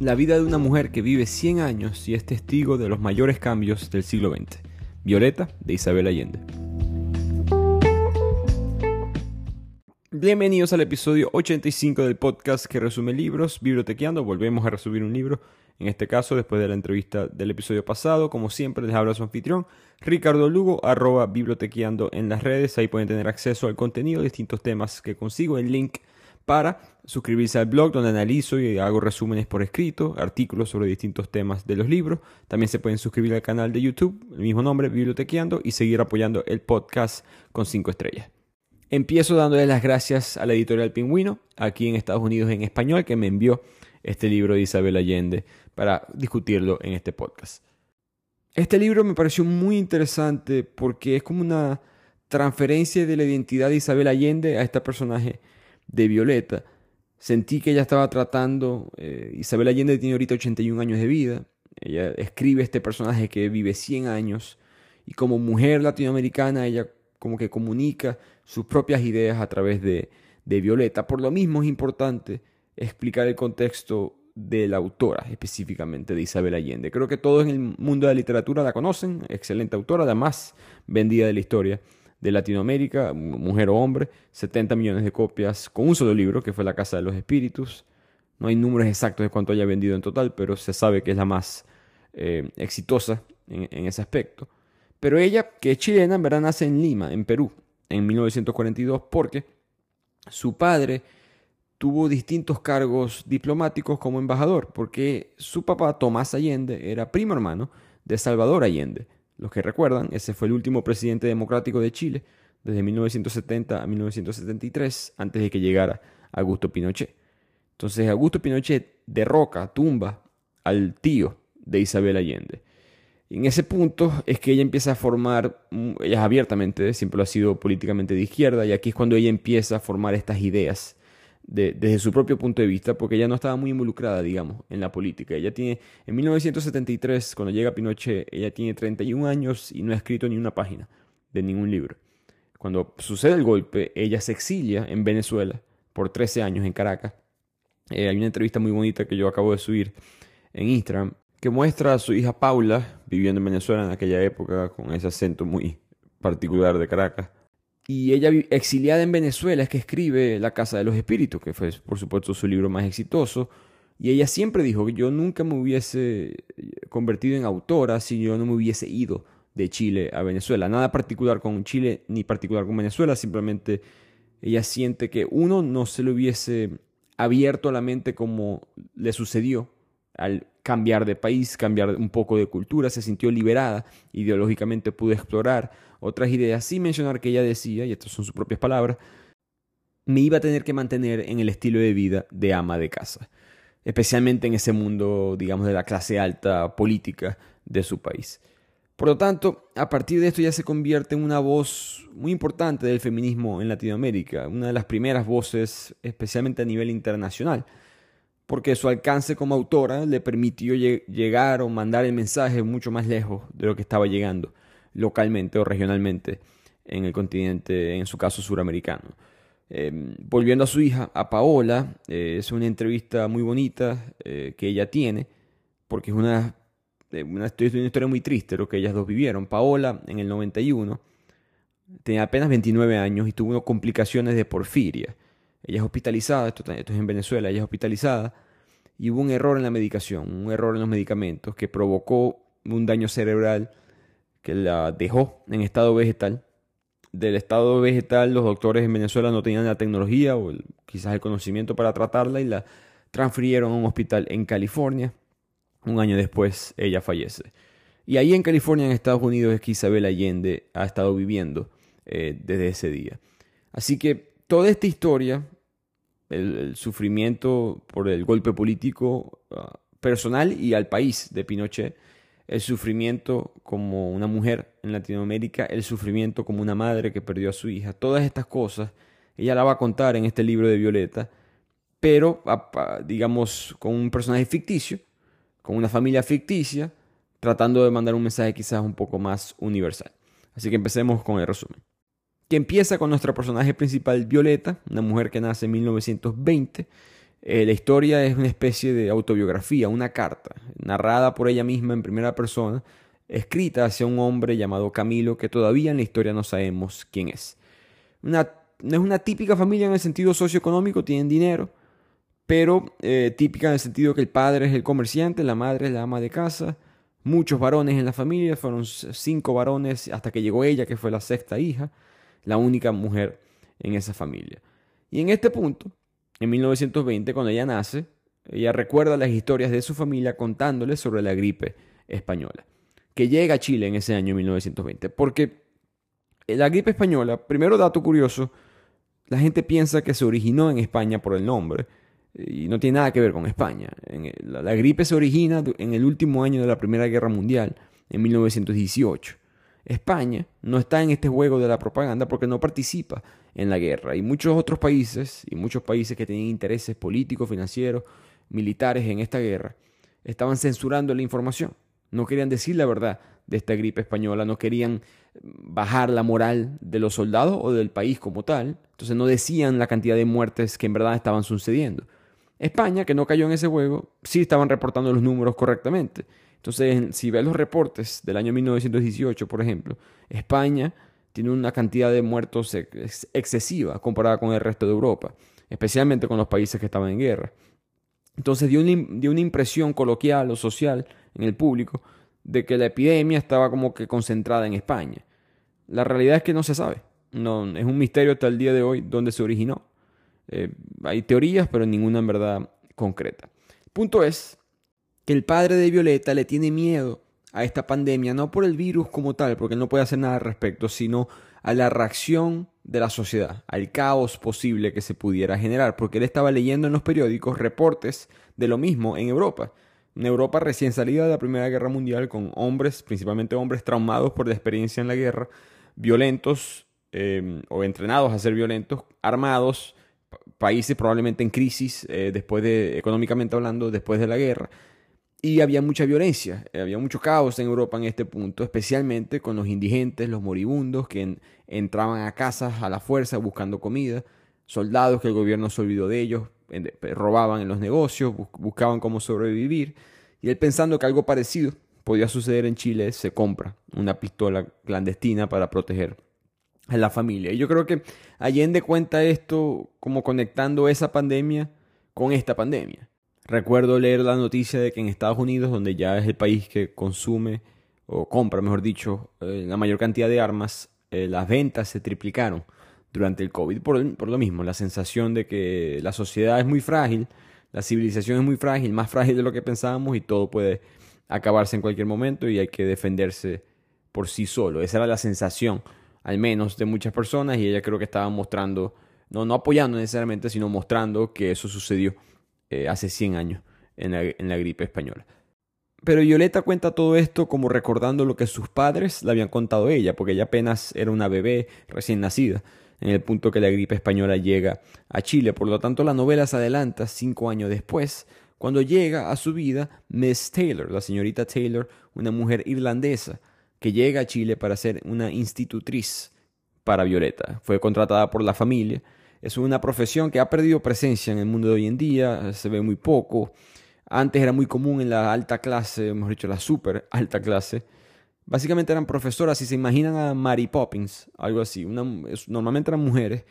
la vida de una mujer que vive 100 años y es testigo de los mayores cambios del siglo XX. Violeta, de Isabel Allende. Bienvenidos al episodio 85 del podcast que resume libros, Bibliotequeando. Volvemos a resumir un libro, en este caso después de la entrevista del episodio pasado. Como siempre, les habla su anfitrión, Ricardo Lugo, arroba bibliotequeando en las redes. Ahí pueden tener acceso al contenido, distintos temas que consigo, el link para suscribirse al blog donde analizo y hago resúmenes por escrito, artículos sobre distintos temas de los libros. También se pueden suscribir al canal de YouTube, el mismo nombre, Bibliotequeando, y seguir apoyando el podcast con 5 estrellas. Empiezo dándole las gracias a la editorial Pingüino, aquí en Estados Unidos en español, que me envió este libro de Isabel Allende para discutirlo en este podcast. Este libro me pareció muy interesante porque es como una transferencia de la identidad de Isabel Allende a este personaje de Violeta. Sentí que ella estaba tratando, eh, Isabel Allende tiene ahorita 81 años de vida, ella escribe este personaje que vive 100 años y como mujer latinoamericana ella como que comunica sus propias ideas a través de, de Violeta. Por lo mismo es importante explicar el contexto de la autora específicamente de Isabel Allende. Creo que todos en el mundo de la literatura la conocen, excelente autora, la más vendida de la historia de Latinoamérica, mujer o hombre, 70 millones de copias con un solo libro, que fue La Casa de los Espíritus. No hay números exactos de cuánto haya vendido en total, pero se sabe que es la más eh, exitosa en, en ese aspecto. Pero ella, que es chilena, en verdad nace en Lima, en Perú, en 1942, porque su padre tuvo distintos cargos diplomáticos como embajador, porque su papá, Tomás Allende, era primo hermano de Salvador Allende. Los que recuerdan, ese fue el último presidente democrático de Chile, desde 1970 a 1973, antes de que llegara Augusto Pinochet. Entonces Augusto Pinochet derroca, tumba al tío de Isabel Allende en ese punto es que ella empieza a formar, mm, ella abiertamente, siempre lo ha sido políticamente de izquierda, y aquí es cuando ella empieza a formar estas ideas desde su propio punto de vista, porque ella no estaba muy involucrada, digamos, en la política. Ella tiene, en 1973, cuando llega Pinochet, ella tiene 31 años y no ha escrito ni una página de ningún libro. Cuando sucede el golpe, ella se exilia en Venezuela por 13 años en Caracas. Eh, hay una entrevista muy bonita que yo acabo de subir en Instagram que muestra a su hija Paula viviendo en Venezuela en aquella época con ese acento muy particular de Caracas. Y ella exiliada en Venezuela es que escribe La Casa de los Espíritus, que fue por supuesto su libro más exitoso. Y ella siempre dijo que yo nunca me hubiese convertido en autora si yo no me hubiese ido de Chile a Venezuela. Nada particular con Chile ni particular con Venezuela, simplemente ella siente que uno no se le hubiese abierto la mente como le sucedió al cambiar de país, cambiar un poco de cultura, se sintió liberada, ideológicamente pudo explorar otras ideas, sin mencionar que ella decía, y estas son sus propias palabras, me iba a tener que mantener en el estilo de vida de ama de casa, especialmente en ese mundo, digamos, de la clase alta política de su país. Por lo tanto, a partir de esto ya se convierte en una voz muy importante del feminismo en Latinoamérica, una de las primeras voces, especialmente a nivel internacional porque su alcance como autora le permitió llegar o mandar el mensaje mucho más lejos de lo que estaba llegando localmente o regionalmente en el continente, en su caso suramericano. Em, volviendo a su hija, a Paola, eh, es una entrevista muy bonita eh, que ella tiene, porque es una, eh, una, una, historia muy triste lo que ellas dos vivieron. Paola, en el 91, tenía apenas 29 años y tuvo complicaciones de porfiria. Ella es hospitalizada, esto, esto es en Venezuela, ella es hospitalizada y hubo un error en la medicación, un error en los medicamentos que provocó un daño cerebral que la dejó en estado vegetal. Del estado vegetal los doctores en Venezuela no tenían la tecnología o quizás el conocimiento para tratarla y la transfirieron a un hospital en California. Un año después ella fallece. Y ahí en California, en Estados Unidos, es que Isabel Allende ha estado viviendo eh, desde ese día. Así que toda esta historia, el, sufrimiento por el golpe político ah, personal y al país de Pinochet, el sufrimiento como una mujer en Latinoamérica, el sufrimiento como una madre que perdió a su hija, todas estas cosas, ella la va a contar en este libro de Violeta, pero digamos con un personaje ficticio, con una familia ficticia, tratando de mandar un mensaje quizás un poco más universal. Así que empecemos con el resumen que empieza con nuestra personaje principal Violeta, una mujer que nace en 1920 Eh, la historia es una especie de autobiografía, una carta, narrada por ella misma en primera persona, escrita hacia un hombre llamado Camilo que todavía en la historia no sabemos quién es. Una, no es una típica familia en el sentido socioeconómico, tienen dinero, pero eh, típica en el sentido que el padre es el comerciante, la madre es la ama de casa, muchos varones en la familia, fueron cinco varones hasta que llegó ella, que fue la sexta hija, la única mujer en esa familia. Y en este punto, en 1920, cuando ella nace, ella recuerda las historias de su familia contándoles sobre la gripe española, que llega a Chile en ese año 1920. Porque la gripe española, primero dato curioso, la gente piensa que se originó en España por el nombre, y no tiene nada que ver con España. La gripe se origina en el último año de la Primera Guerra Mundial, en 1918. España no está en este juego de la propaganda porque no participa en la guerra. Y muchos otros países, y muchos países que tenían intereses políticos, financieros, militares en esta guerra, estaban censurando la información. No querían decir la verdad de esta gripe española, no querían bajar la moral de los soldados o del país como tal. Entonces no decían la cantidad de muertes que en verdad estaban sucediendo. España, que no cayó en ese juego, sí estaban reportando los números correctamente. Entonces, si ves los reportes del año 1918, por ejemplo, España tiene una cantidad de muertos excesiva comparada con el resto de Europa, especialmente con los países que estaban en guerra. Entonces dio una, impresión coloquial o social en el público de que la epidemia estaba como que concentrada en España. La realidad es que no se sabe. No, es un misterio hasta el día de hoy dónde se originó. Eh, hay teorías, pero ninguna en verdad concreta. Punto es que el padre de Violeta le tiene miedo a esta pandemia, no por el virus como tal, porque él no puede hacer nada al respecto, sino a la reacción de la sociedad, al caos posible que se pudiera generar, porque él estaba leyendo en los periódicos reportes de lo mismo en Europa. En Europa recién salida de la Primera Guerra Mundial, con hombres, principalmente hombres traumados por la experiencia en la guerra, violentos eh, o entrenados a ser violentos, armados, países probablemente en crisis, eh, después de, económicamente hablando, después de la guerra. Y había mucha violencia, había mucho caos en Europa en este punto, especialmente con los indigentes, los moribundos que entraban a casas a la fuerza buscando comida, soldados que el gobierno se olvidó de ellos, robaban en los negocios, buscaban cómo sobrevivir. Y él pensando que algo parecido podía suceder en Chile, se compra una pistola clandestina para proteger a la familia. Y yo creo que Allende cuenta esto como conectando esa pandemia con esta pandemia. Recuerdo leer la noticia de que en Estados Unidos, donde ya es el país que consume o compra, mejor dicho, eh, la mayor cantidad de armas, eh, las ventas se triplicaron durante el COVID por, por, lo mismo, la sensación de que la sociedad es muy frágil, la civilización es muy frágil, más frágil de lo que pensábamos y todo puede acabarse en cualquier momento y hay que defenderse por sí solo. Esa era la sensación al menos de muchas personas, y ella creo que estaba mostrando, no, no apoyando necesariamente, sino mostrando que eso sucedió eh, hace 100 años en la, en la gripe española. Pero Violeta cuenta todo esto como recordando lo que sus padres le habían contado a ella, porque ella apenas era una bebé recién nacida, en el punto que la gripe española llega a Chile. Por lo tanto, la novela se adelanta cinco años después, cuando llega a su vida Miss Taylor, la señorita Taylor, una mujer irlandesa, que llega a Chile para ser una institutriz para Violeta. Fue contratada por la familia. Es una profesión que ha perdido presencia en el mundo de hoy en día, se ve muy poco. Antes era muy común en la alta clase, mejor dicho, la super alta clase. Básicamente eran profesoras, si se imaginan a Mary Poppins, algo así. normalmente eran mujeres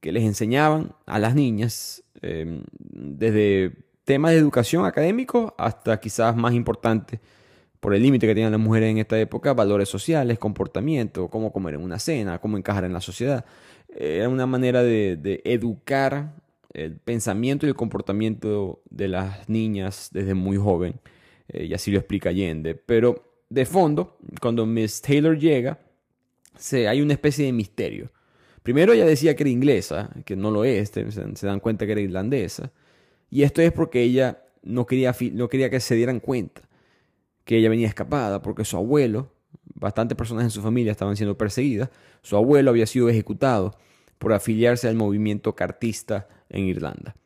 que les enseñaban a las niñas em, desde temas de educación académico hasta quizás más importante por el límite que tenían las mujeres en esta época, valores sociales, comportamiento, cómo comer en una cena, cómo encajar en la sociedad. Era una manera de, educar el pensamiento y el comportamiento de las niñas desde muy joven, eh, y así lo explica Allende. Pero de fondo, cuando Miss Taylor llega, se, hay una especie de misterio. Primero ella decía que era inglesa, que no lo es, se, dan cuenta que era irlandesa, y esto es porque ella no quería, no quería que se dieran cuenta que ella venía escapada porque su abuelo, bastantes personas en su familia estaban siendo perseguidas, su abuelo había sido ejecutado por afiliarse al movimiento cartista en Irlanda.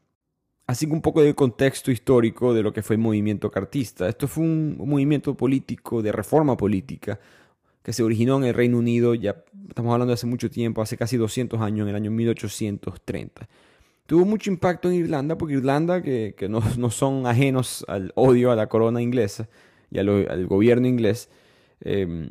Así que un poco del contexto histórico de lo que fue el movimiento cartista. Esto fue un movimiento político de reforma política que se originó en el Reino Unido, ya estamos hablando de hace mucho tiempo, hace casi 200 años, en el año 1830. tuvo mucho impacto en Irlanda, porque Irlanda, que, no, son ajenos al odio a la corona inglesa y al gobierno inglés, eh,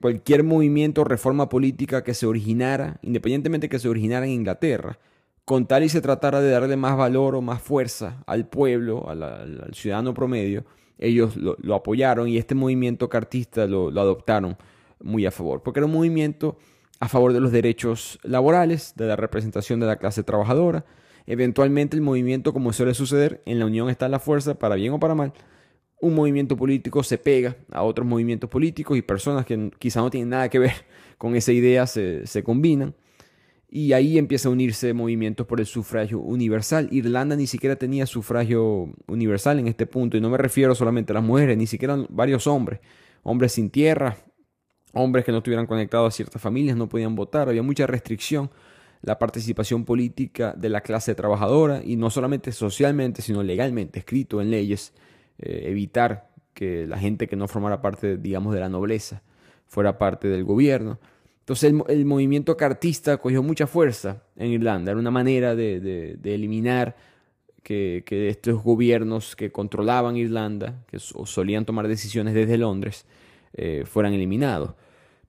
cualquier movimiento, reforma política que se originara, independientemente que se originara en Inglaterra, con tal y se tratara de darle más valor o más fuerza al pueblo, al, ciudadano promedio, ellos lo, apoyaron y este movimiento cartista lo, adoptaron muy a favor, porque era un movimiento a favor de los derechos laborales, de la representación de la clase trabajadora. Eventualmente el movimiento, como suele suceder, en la unión está la fuerza, para bien o para mal, un movimiento político se pega a otros movimientos políticos y personas que quizá no tienen nada que ver con esa idea se, combinan. Y ahí empieza a unirse movimientos por el sufragio universal. Irlanda ni siquiera tenía sufragio universal en este punto, y no me refiero solamente a las mujeres, ni siquiera varios hombres, hombres sin tierra, hombres que no estuvieran conectados a ciertas familias, no podían votar, había mucha restricción. La participación política de la clase trabajadora, y no solamente socialmente, sino legalmente, escrito en leyes, eh, evitar que la gente que no formara parte, digamos, de la nobleza fuera parte del gobierno. Entonces el, movimiento cartista cogió mucha fuerza en Irlanda. Era una manera de, eliminar que, estos gobiernos que controlaban Irlanda, que solían tomar decisiones desde Londres, eh, fueran eliminados.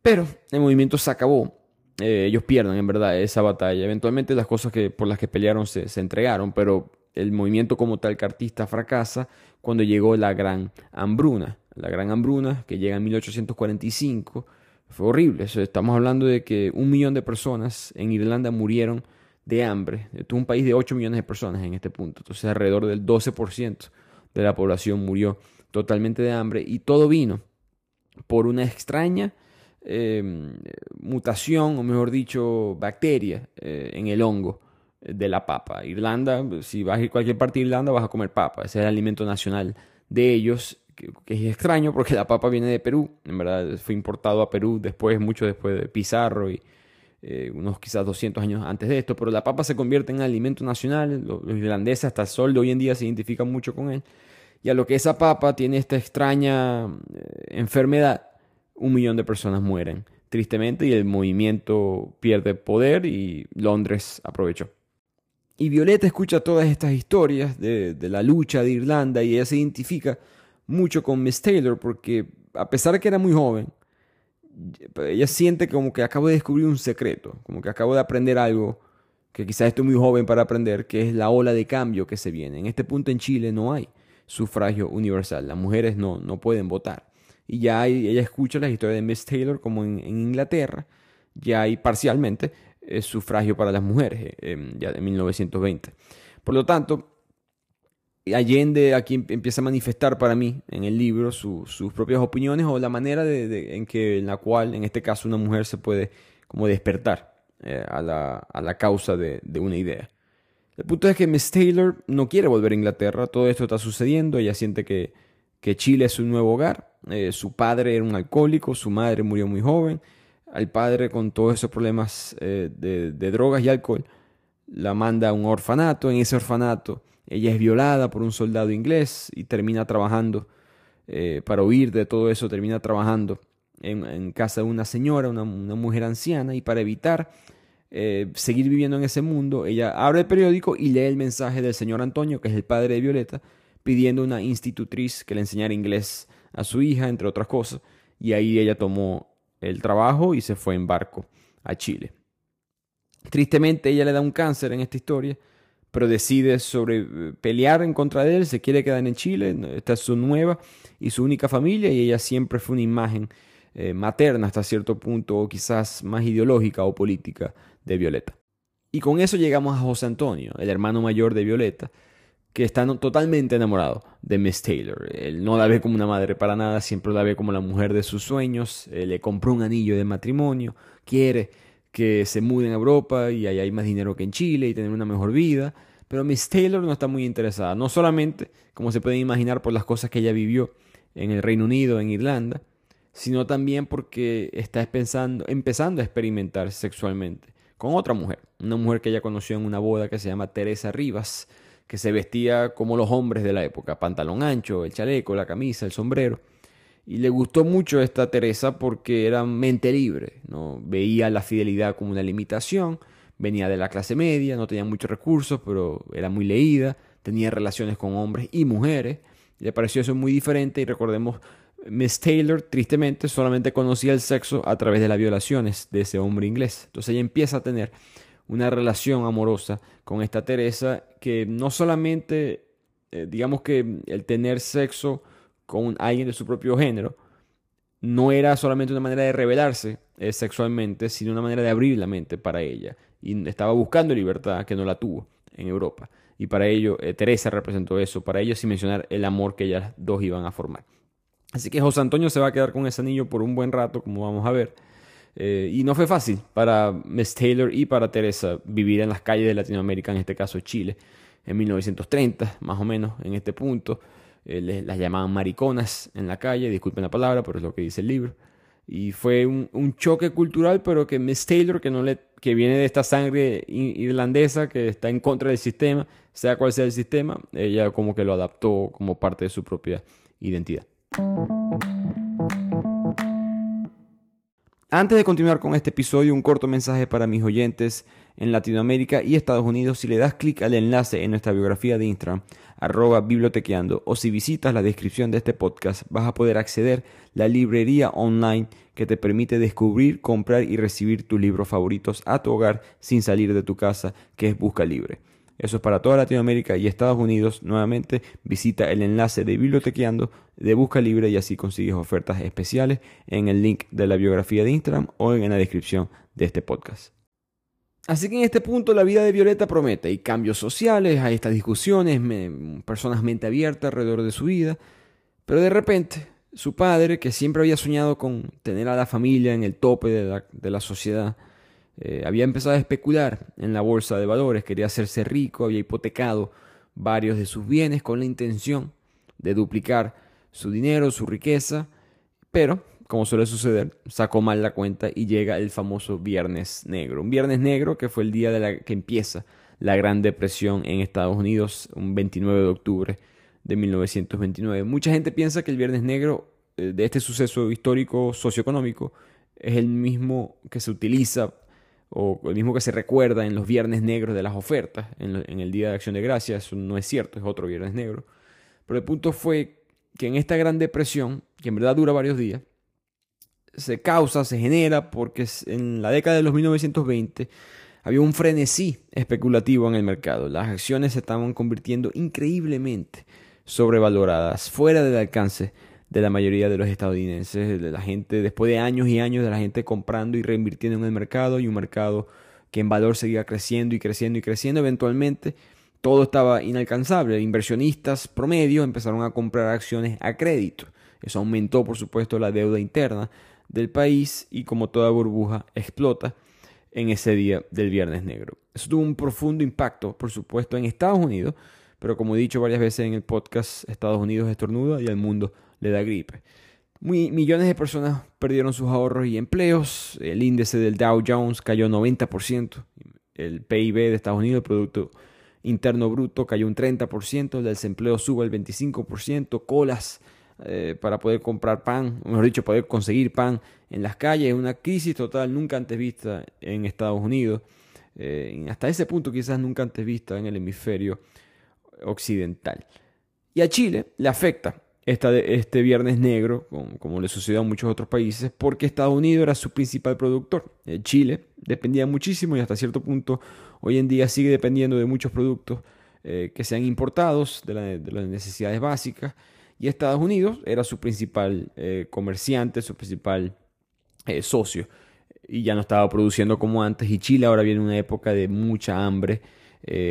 Pero el movimiento se acabó. Eh, ellos pierden en verdad esa batalla. Eventualmente las cosas que, por las que pelearon se, se entregaron, pero el movimiento como tal cartista fracasa cuando llegó la Gran Hambruna. La Gran Hambruna, que llega en 1845 fue horrible. estamos hablando de que un millón de personas en Irlanda murieron de hambre. Esto es un país de 8 millones de personas en este punto. Entonces alrededor del 12% de la población murió totalmente de hambre. Y todo vino por una extraña em, mutación, o mejor dicho, bacteria eh, en el hongo de la papa. Irlanda, si vas a ir a cualquier parte de Irlanda vas a comer papa. Ese es el alimento nacional de ellos que, es extraño porque la papa viene de Perú, en verdad fue importado a Perú después, mucho después de Pizarro y eh, unos quizás 200 años antes de esto, pero la papa se convierte en alimento nacional, los, irlandeses hasta el sol hoy en día se identifican mucho con él, y a lo que esa papa tiene esta extraña eh, enfermedad, un millón de personas mueren, tristemente, y el movimiento pierde poder y Londres aprovechó. Y Violeta escucha todas estas historias de, la lucha de Irlanda y ella se identifica mucho con Miss Taylor porque a pesar de que era muy joven, ella siente como que acabo de descubrir un secreto, como que acabo de aprender algo que quizás estoy muy joven para aprender, que es la ola de cambio que se viene. En este punto en Chile no hay sufragio universal, las mujeres no, no pueden votar. Y ya ella escucha la historia de Miss Taylor como en, Inglaterra, ya hay parcialmente eh, sufragio para las mujeres, eh, ya de 1920. Por lo tanto, Allende aquí em, empieza a manifestar para mí en el libro sus propias opiniones o la manera de, en, que, en la cual, en este caso, una mujer se puede como despertar eh, a, la, causa de, una idea. El punto es que Miss Taylor no quiere volver a Inglaterra, todo esto está sucediendo, ella siente que, que Chile es su nuevo hogar, eh, su padre era un alcohólico, su madre murió muy joven, al padre con todos esos problemas eh, de, drogas y alcohol, la manda a un orfanato, en ese orfanato ella es violada por un soldado inglés y termina trabajando, eh, para huir de todo eso, termina trabajando en, casa de una señora, una, mujer anciana, y para evitar eh, seguir viviendo en ese mundo, ella abre el periódico y lee el mensaje del señor Antonio, que es el padre de Violeta, pidiendo una institutriz que le enseñara inglés a su hija, entre otras cosas, y ahí ella tomó el trabajo y se fue en barco a Chile. Tristemente ella le da un cáncer en esta historia pero decide sobre pelear en contra de él, se quiere quedar en Chile, esta es su nueva y su única familia y ella siempre fue una imagen eh, materna hasta cierto punto o quizás más ideológica o política de Violeta. Y con eso llegamos a José Antonio, el hermano mayor de Violeta, que está totalmente enamorado de Miss Taylor. Él no la ve como una madre para nada, siempre la ve como la mujer de sus sueños, eh, le compró un anillo de matrimonio, quiere que se muden a Europa y ahí hay más dinero que en Chile y tener una mejor vida. Pero Miss Taylor no está muy interesada, no solamente, como se pueden imaginar, por las cosas que ella vivió en el Reino Unido, en Irlanda, sino también porque está empezando, empezando a experimentar sexualmente con otra mujer, una mujer que ella conoció en una boda que se llama Teresa Rivas, que se vestía como los hombres de la época, pantalón ancho, el chaleco, la camisa, el sombrero. Y le gustó mucho esta Teresa porque era mente libre, ¿no? veía la fidelidad como una limitación, venía de la clase media, no tenía muchos recursos, pero era muy leída, tenía relaciones con hombres y mujeres. Le pareció eso muy diferente y recordemos, Miss Taylor tristemente solamente conocía el sexo a través de las violaciones de ese hombre inglés. Entonces ella empieza a tener una relación amorosa con esta Teresa que no solamente, eh, digamos que el tener sexo con alguien de su propio género, no era solamente una manera de revelarse eh, sexualmente, sino una manera de abrir la mente para ella. Y estaba buscando libertad que no la tuvo en Europa. Y para ello, eh, Teresa representó eso, para ello sin mencionar el amor que ellas dos iban a formar. Así que José Antonio se va a quedar con ese anillo por un buen rato, como vamos a ver. Eh, y no fue fácil para Miss Taylor y para Teresa vivir en las calles de Latinoamérica, en este caso Chile, en 1930, más o menos, en este punto. Eh, las llamaban mariconas en la calle, disculpen la palabra, pero es lo que dice el libro. Y fue un, un choque cultural, pero que Miss Taylor, que, no le, que viene de esta sangre irlandesa, que está en contra del sistema, sea cual sea el sistema, ella como que lo adaptó como parte de su propia identidad. Antes de continuar con este episodio, un corto mensaje para mis oyentes en Latinoamérica y Estados Unidos. Si le das clic al enlace en nuestra biografía de Instagram, arroba bibliotequeando, o si visitas la descripción de este podcast, vas a poder acceder a la librería online que te permite descubrir, comprar y recibir tus libros favoritos a tu hogar sin salir de tu casa, que es Busca Libre. Eso es para toda Latinoamérica y Estados Unidos. Nuevamente visita el enlace de Bibliotequeando de Busca Libre y así consigues ofertas especiales en el link de la biografía de Instagram o en la descripción de este podcast. Así que en este punto la vida de Violeta promete. Hay cambios sociales, hay estas discusiones, personas mente abierta alrededor de su vida. Pero de repente, su padre, que siempre había soñado con tener a la familia en el tope de la sociedad, eh, había empezado a especular en la bolsa de valores, quería hacerse rico, había hipotecado varios de sus bienes con la intención de duplicar su dinero, su riqueza, pero, como suele suceder, sacó mal la cuenta y llega el famoso Viernes Negro. Un Viernes Negro que fue el día de la que empieza la Gran Depresión en Estados Unidos, un 29 de octubre de 1929. Mucha gente piensa que el Viernes Negro eh, de este suceso histórico socioeconómico es el mismo que se utiliza o el mismo que se recuerda en los viernes negros de las ofertas, en, el Día de Acción de Gracias, eso no es cierto, es otro viernes negro. Pero el punto fue que en esta gran depresión, que en verdad dura varios días, se causa, se genera porque en la década de los 1920 había un frenesí especulativo en el mercado. Las acciones se estaban convirtiendo increíblemente sobrevaloradas, fuera del alcance de la mayoría de los estadounidenses, de la gente, después de años y años de la gente comprando y reinvirtiendo en el mercado y un mercado que en valor seguía creciendo y creciendo y creciendo, eventualmente todo estaba inalcanzable. Inversionistas promedio empezaron a comprar acciones a crédito. Eso aumentó, por supuesto, la deuda interna del país y como toda burbuja explota en ese día del Viernes Negro. Eso tuvo un profundo impacto, por supuesto, en Estados Unidos, pero como he dicho varias veces en el podcast, Estados Unidos estornuda y el mundo le da gripe. Millones de personas perdieron sus ahorros y empleos. El índice del Dow Jones cayó 90%. El PIB de Estados Unidos, el Producto Interno Bruto, cayó un 30%. El desempleo sube el 25%. Colas eh, para poder comprar pan, mejor dicho, poder conseguir pan en las calles. Una crisis total nunca antes vista en Estados Unidos. Eh, hasta ese punto quizás nunca antes vista en el hemisferio occidental. Y a Chile le afecta este viernes negro, como, le sucedió a muchos otros países, porque Estados Unidos era su principal productor. Eh, Chile dependía muchísimo y hasta cierto punto hoy en día sigue dependiendo de muchos productos eh, que sean importados, de, las necesidades básicas, y Estados Unidos era su principal eh, comerciante, su principal socio, y ya no estaba produciendo como antes, y Chile ahora viene una época de mucha hambre,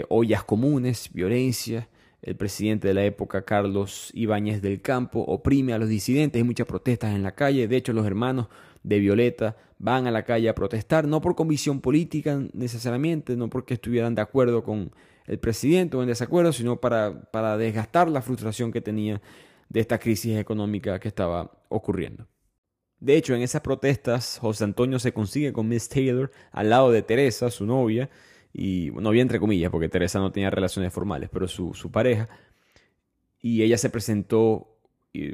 ollas comunes, violencia, el presidente de la época, Carlos Ibáñez del Campo, oprime a los disidentes, hay muchas protestas en la calle, de hecho los hermanos de Violeta van a la calle a protestar, no por convicción política necesariamente, no porque estuvieran de acuerdo con el presidente o en desacuerdo, sino para, para desgastar la frustración que tenía de esta crisis económica que estaba ocurriendo. De hecho, en esas protestas, José Antonio se consigue con Miss Taylor al lado de Teresa, su novia, y novia entre comillas, porque Teresa no tenía relaciones formales, pero su, pareja, y ella se presentó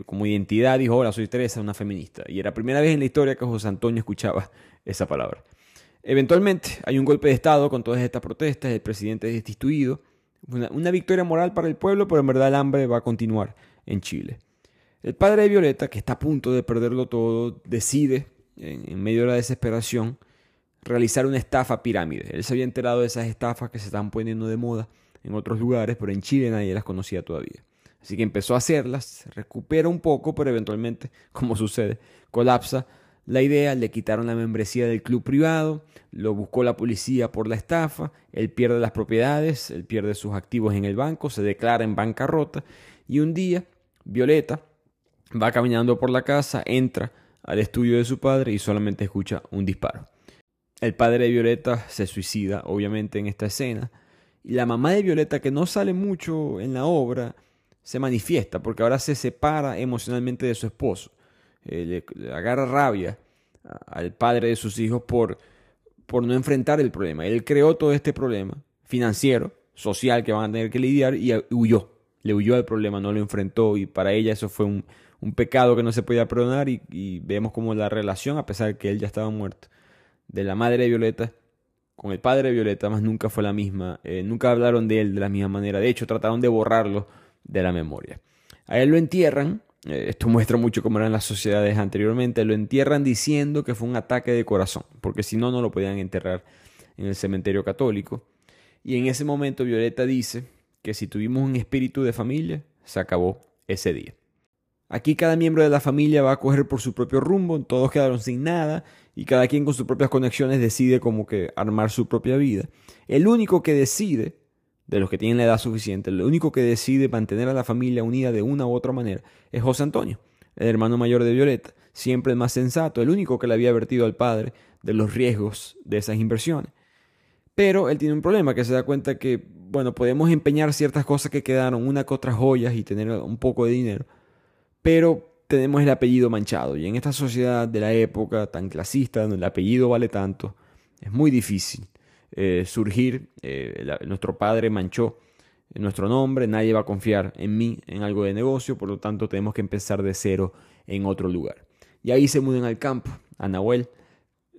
como identidad, dijo, hola, soy Teresa, una feminista, y era la primera vez en la historia que José Antonio escuchaba esa palabra. Eventualmente hay un golpe de Estado con todas estas protestas, el presidente es destituido, una, una victoria moral para el pueblo, pero en verdad el hambre va a continuar en Chile. El padre de Violeta, que está a punto de perderlo todo, decide, en, medio de la desesperación, realizar una estafa pirámide. Él se había enterado de esas estafas que se están poniendo de moda en otros lugares, pero en Chile nadie las conocía todavía. Así que empezó a hacerlas, recupera un poco, pero eventualmente, como sucede, colapsa la idea, le quitaron la membresía del club privado, lo buscó la policía por la estafa, él pierde las propiedades, él pierde sus activos en el banco, se declara en bancarrota y un día Violeta, Va caminando por la casa, entra al estudio de su padre y solamente escucha un disparo. El padre de Violeta se suicida, obviamente, en esta escena. Y la mamá de Violeta, que no sale mucho en la obra, se manifiesta porque ahora se separa emocionalmente de su esposo. Eh, le, agarra rabia al padre de sus hijos por, por no enfrentar el problema. Él creó todo este problema financiero, social que van a tener que lidiar y huyó. Le huyó al problema, no lo enfrentó y para ella eso fue un, un pecado que no se podía perdonar y, vemos como la relación, a pesar de que él ya estaba muerto, de la madre de Violeta con el padre de Violeta, más nunca fue la misma, eh, nunca hablaron de él de la misma manera, de hecho trataron de borrarlo de la memoria. A él lo entierran, eh, esto muestra mucho cómo eran las sociedades anteriormente, lo entierran diciendo que fue un ataque de corazón, porque si no, no lo podían enterrar en el cementerio católico. Y en ese momento Violeta dice que si tuvimos un espíritu de familia, se acabó ese día. Aquí cada miembro de la familia va a coger por su propio rumbo, todos quedaron sin nada y cada quien con sus propias conexiones decide como que armar su propia vida. El único que decide, de los que tienen la edad suficiente, el único que decide mantener a la familia unida de una u otra manera es José Antonio, el hermano mayor de Violeta, siempre el más sensato, el único que le había advertido al padre de los riesgos de esas inversiones. Pero él tiene un problema, que se da cuenta que, bueno, podemos empeñar ciertas cosas que quedaron, una que otras joyas y tener un poco de dinero, pero tenemos el apellido manchado. Y en esta sociedad de la época tan clasista, donde el apellido vale tanto, es muy difícil eh, surgir. Eh, nuestro padre manchó nuestro nombre, nadie va a confiar en mí en algo de negocio, por lo tanto tenemos que empezar de cero en otro lugar. Y ahí se mudan al campo, a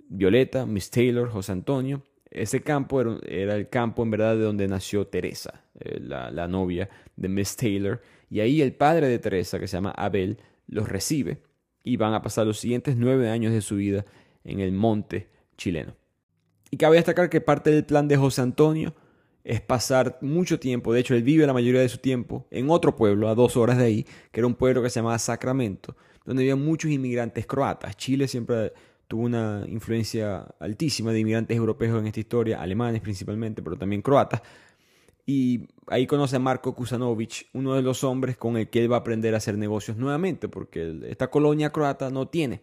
Violeta, Miss Taylor, José Antonio. Ese campo era, el campo en verdad de donde nació Teresa, eh, la, la novia de Miss Taylor y ahí el padre de Teresa, que se llama Abel, los recibe y van a pasar los siguientes nueve años de su vida en el monte chileno. Y cabe destacar que parte del plan de José Antonio es pasar mucho tiempo, de hecho él vive la mayoría de su tiempo en otro pueblo, a dos horas de ahí, que era un pueblo que se llamaba Sacramento, donde había muchos inmigrantes croatas. Chile siempre tuvo una influencia altísima de inmigrantes europeos en esta historia, alemanes principalmente, pero también croatas, y ahí conoce a Marco Kusanovic, uno de los hombres con el que él va a aprender a hacer negocios nuevamente, porque esta colonia croata no tiene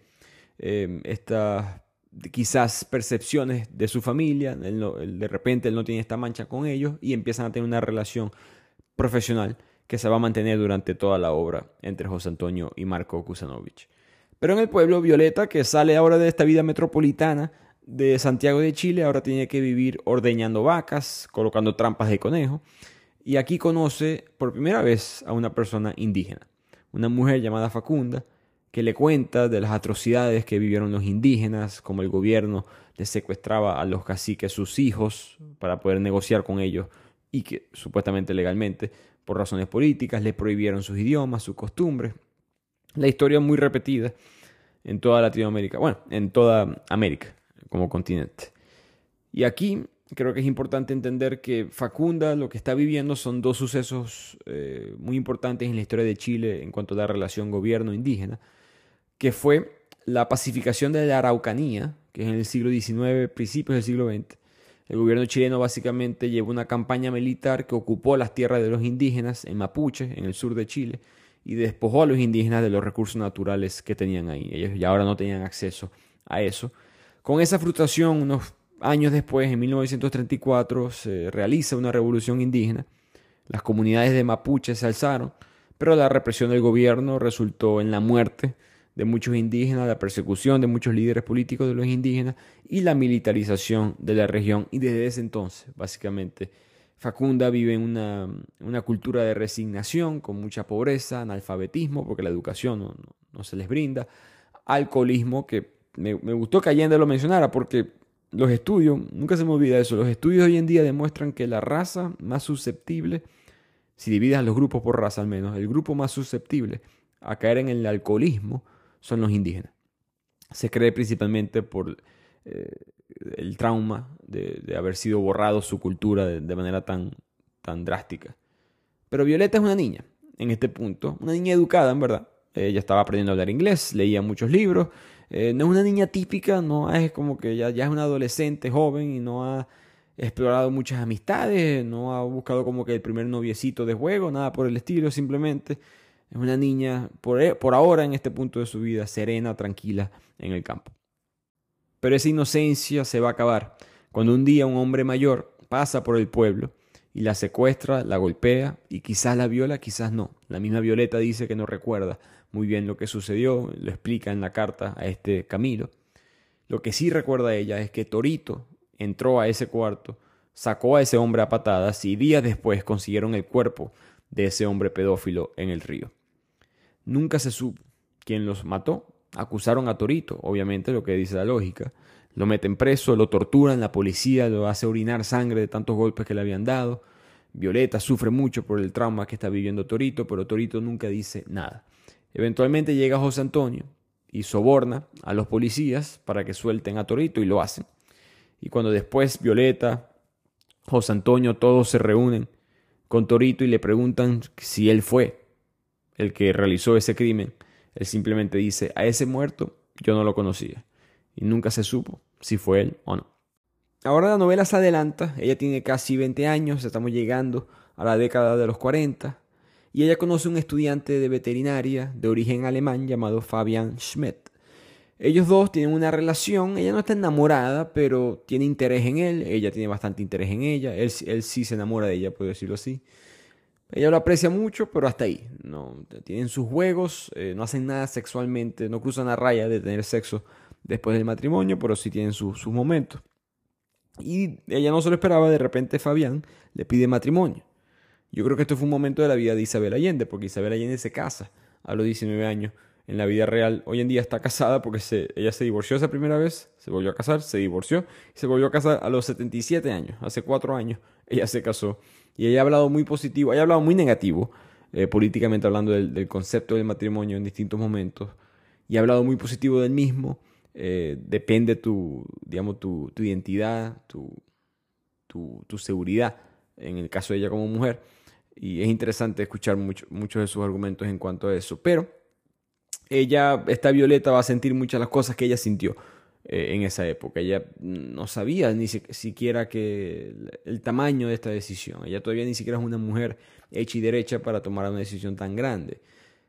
eh, estas quizás percepciones de su familia, de repente él no tiene esta mancha con ellos y empiezan a tener una relación profesional que se va a mantener durante toda la obra entre José Antonio y Marco Kusanovic. Pero en el pueblo, Violeta, que sale ahora de esta vida metropolitana, de Santiago de Chile ahora tiene que vivir ordeñando vacas, colocando trampas de conejo. Y aquí conoce por primera vez a una persona indígena, una mujer llamada Facunda, que le cuenta de las atrocidades que vivieron los indígenas, como el gobierno les secuestraba a los caciques sus hijos para poder negociar con ellos y que supuestamente legalmente, por razones políticas, les prohibieron sus idiomas, sus costumbres. La historia muy repetida en toda Latinoamérica, bueno, en toda América como continente. Y aquí creo que es importante entender que Facunda lo que está viviendo son dos sucesos eh, muy importantes en la historia de Chile en cuanto a la relación gobierno-indígena, que fue la pacificación de la Araucanía, que es en el siglo XIX, principios del siglo XX. El gobierno chileno básicamente llevó una campaña militar que ocupó las tierras de los indígenas en Mapuche, en el sur de Chile, y despojó a los indígenas de los recursos naturales que tenían ahí. Ellos ya ahora no tenían acceso a eso. Con esa frustración, unos años después, en 1934, se realiza una revolución indígena. Las comunidades de Mapuche se alzaron, pero la represión del gobierno resultó en la muerte de muchos indígenas, la persecución de muchos líderes políticos de los indígenas y la militarización de la región. Y desde ese entonces, básicamente, Facunda vive en una, una cultura de resignación, con mucha pobreza, analfabetismo, porque la educación no, no se les brinda, alcoholismo, que me, gustó que Allende lo mencionara porque los estudios, nunca se me olvida eso, los estudios hoy en día demuestran que la raza más susceptible, si divides a los grupos por raza al menos, el grupo más susceptible a caer en el alcoholismo son los indígenas. Se cree principalmente por eh, el trauma de, haber sido borrado su cultura de, manera tan, tan drástica. Pero Violeta es una niña, en este punto, una niña educada, en verdad. Ella estaba aprendiendo a hablar inglés, leía muchos libros. Eh, no es una niña típica, no es como que ya, es una adolescente joven y no ha explorado muchas amistades, no ha buscado como que el primer noviecito de juego, nada por el estilo, simplemente es una niña por, e, por ahora en este punto de su vida serena, tranquila en el campo. Pero esa inocencia se va a acabar cuando un día un hombre mayor pasa por el pueblo y la secuestra, la golpea y quizás la viola, quizás no. La misma Violeta dice que no recuerda muy bien lo que sucedió, lo explica en la carta a este Camilo. Lo que sí recuerda ella es que Torito entró a ese cuarto, sacó a ese hombre a patadas y días después consiguieron el cuerpo de ese hombre pedófilo en el río. Nunca se supo quién los mató acusaron a Torito, obviamente lo que dice la lógica. Lo meten preso, lo torturan, la policía lo hace orinar sangre de tantos golpes que le habían dado. Violeta sufre mucho por el trauma que está viviendo Torito, pero Torito nunca dice nada. Eventualmente llega José Antonio y soborna a los policías para que suelten a Torito y lo hacen. Y cuando después Violeta, José Antonio, todos se reúnen con Torito y le preguntan si él fue el que realizó ese crimen, él simplemente dice, a ese muerto yo no lo conocía. Y nunca se supo si fue él o no. Ahora la novela se adelanta, ella tiene casi 20 años, estamos llegando a la década de los 40, y ella conoce a un estudiante de veterinaria de origen alemán llamado Fabian Schmidt. Ellos dos tienen una relación, ella no está enamorada, pero tiene interés en él, ella tiene bastante interés en ella, él, él sí se enamora de ella, puedo decirlo así. Ella lo aprecia mucho, pero hasta ahí. No, tienen sus juegos, eh, no hacen nada sexualmente, no cruzan la raya de tener sexo después del matrimonio, pero sí tienen sus momentos. Y ella no se lo esperaba, de repente Fabián le pide matrimonio. Yo creo que esto fue un momento de la vida de Isabel Allende, porque Isabel Allende se casa a los 19 años. En la vida real, hoy en día está casada porque ella se divorció esa primera vez, se volvió a casar, se divorció y se volvió a casar a los 77 años. Hace cuatro años ella se casó y ella ha hablado muy positivo, ella ha hablado muy negativo, eh, políticamente hablando del, concepto del matrimonio en distintos momentos, y ha hablado muy positivo del mismo. Eh, depende tu, digamos, tu, tu identidad, tu, tu, tu, seguridad, en el caso de ella como mujer. Y es interesante escuchar mucho, muchos de sus argumentos en cuanto a eso. Pero ella, esta Violeta, va a sentir muchas las cosas que ella sintió. Eh, en esa época. Ella no sabía ni siquiera que el, tamaño de esta decisión. Ella todavía ni siquiera es una mujer hecha y derecha para tomar una decisión tan grande.